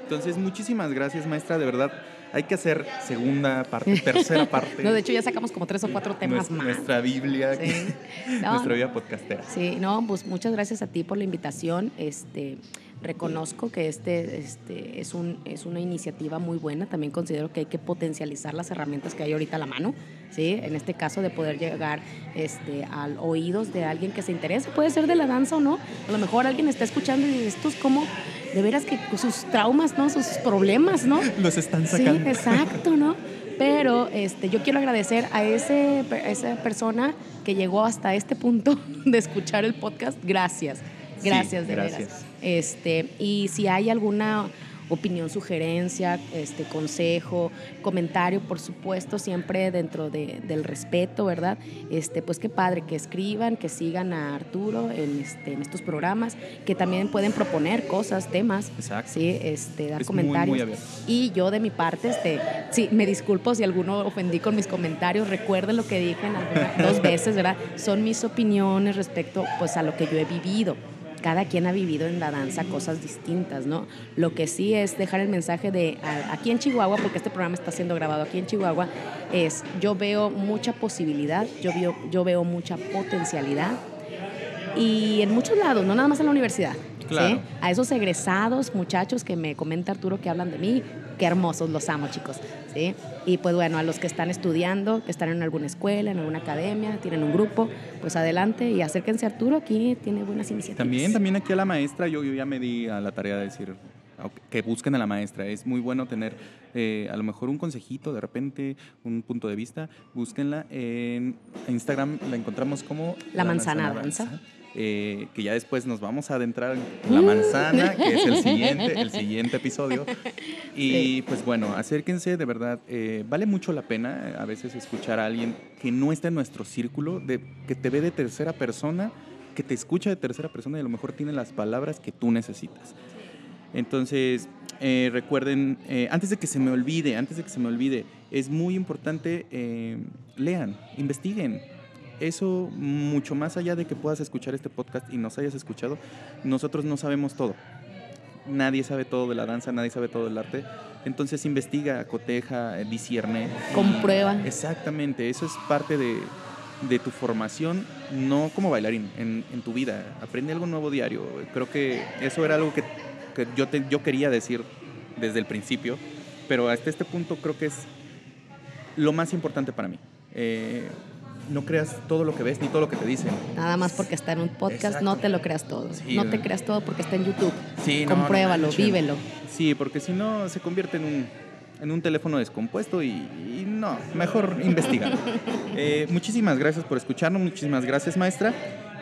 Entonces, muchísimas gracias, maestra, de verdad. Hay que hacer segunda parte, tercera [laughs] parte. No, de hecho ya sacamos como tres o cuatro temas más. Nuestra Biblia, Sí. [laughs] No, nuestra vida podcastera. Sí, no, pues muchas gracias a ti por la invitación. Este, reconozco que este, este es, un, es una iniciativa muy buena. También considero que hay que potencializar las herramientas que hay ahorita a la mano. ¿sí? En este caso, de poder llegar este, al oídos de alguien que se interese. Puede ser de la danza o no. A lo mejor alguien está escuchando y dice, esto es como, de veras que sus traumas, ¿no? Sus problemas, ¿no? Los están Sí, sacando. exacto, ¿no? Pero este, yo quiero agradecer a, ese, a esa persona que llegó hasta este punto [laughs] de escuchar el podcast. Gracias, Sí, gracias de gracias. veras. Este, y si hay alguna opinión, sugerencia, este, consejo, comentario, por supuesto, siempre dentro de- del respeto, ¿verdad? Este, pues qué padre que escriban, que sigan a Arturo en, este, en estos programas, que también pueden proponer cosas, temas, Exacto. sí, este, dar Es muy, muy comentarios. y yo de mi parte, este, sí, me disculpo si alguno ofendí con mis comentarios. Recuerden lo que dije en alguna- dos [laughs] veces, ¿verdad? Son mis opiniones respecto pues, a lo que yo he vivido. Cada quien ha vivido en la danza cosas distintas, ¿no? Lo que sí es dejar el mensaje de a- aquí en Chihuahua, porque este programa está siendo grabado aquí en Chihuahua, es yo veo mucha posibilidad, yo veo, yo veo mucha potencialidad y en muchos lados, no nada más en la universidad. ¿sí? Claro. A esos egresados muchachos que me comenta Arturo que hablan de mí, qué hermosos, los amo chicos. ¿sí? Y pues bueno, a los que están estudiando, que están en alguna escuela, en alguna academia, tienen un grupo, pues adelante y acérquense a Arturo, aquí tiene buenas iniciativas. También, también aquí a la maestra, yo, yo ya me di a la tarea de decir que busquen a la maestra. Es muy bueno tener eh, a lo mejor un consejito, de repente, un punto de vista. Búsquenla en Instagram, la encontramos como La Manzana Danza. Eh, que ya después nos vamos a adentrar en la manzana, que es el siguiente, el siguiente episodio. Y Sí. pues bueno, acérquense, de verdad, eh, vale mucho la pena eh, a veces escuchar a alguien que no está en nuestro círculo, de, que te ve de tercera persona, que te escucha de tercera persona y a lo mejor tiene las palabras que tú necesitas. Entonces, eh, recuerden, eh, antes de que se me olvide, antes de que se me olvide, es muy importante, eh, lean, investiguen. Eso, mucho más allá de que puedas escuchar este podcast y nos hayas escuchado, nosotros no sabemos todo. Nadie sabe todo de la danza, nadie sabe todo del arte. Entonces investiga, coteja, eh, discierne. Comprueba. Exactamente, eso es parte de, de tu formación, no como bailarín, en, en tu vida. Aprende algo nuevo diario. Creo que eso era algo que, que yo, te- yo quería decir desde el principio, pero hasta este punto creo que es lo más importante para mí. Eh, no creas todo lo que ves ni todo lo que te dicen. Nada más porque está en un podcast, Exacto. no te lo creas todo. Sí, no te creas todo porque está en YouTube. Sí, no, no Compruébalo, manchen. vívelo. Sí, porque si no se convierte en un, en un teléfono descompuesto y, y no, mejor investigar. [laughs] Eh, muchísimas gracias por escucharnos, muchísimas gracias maestra.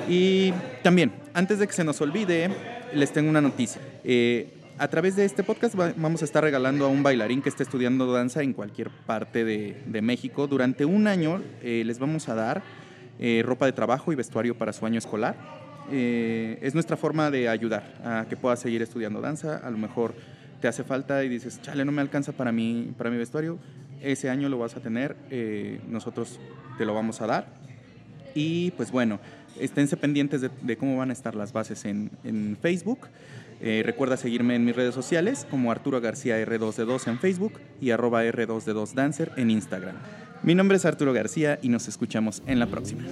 Y también, antes de que se nos olvide, les tengo una noticia. Eh, a través de este podcast va- vamos a estar regalando a un bailarín que esté estudiando danza en cualquier parte de, México. Durante un año eh, les vamos a dar eh, ropa de trabajo y vestuario para su año escolar. Eh, es nuestra forma de ayudar a que puedas seguir estudiando danza. A lo mejor te hace falta y dices, chale, no me alcanza para mi, para mi vestuario. Ese año lo vas a tener, nosotros te lo vamos a dar. Y pues bueno, esténse pendientes de, de cómo van a estar las bases en, en Facebook. Eh, recuerda seguirme en mis redes sociales como Arturo García R2D2 en Facebook y arroba R2D2 Dancer en Instagram. Mi nombre es Arturo García y nos escuchamos en la próxima.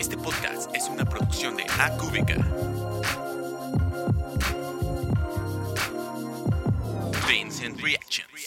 Este podcast es una producción de Acúbica. Vincent Reaction.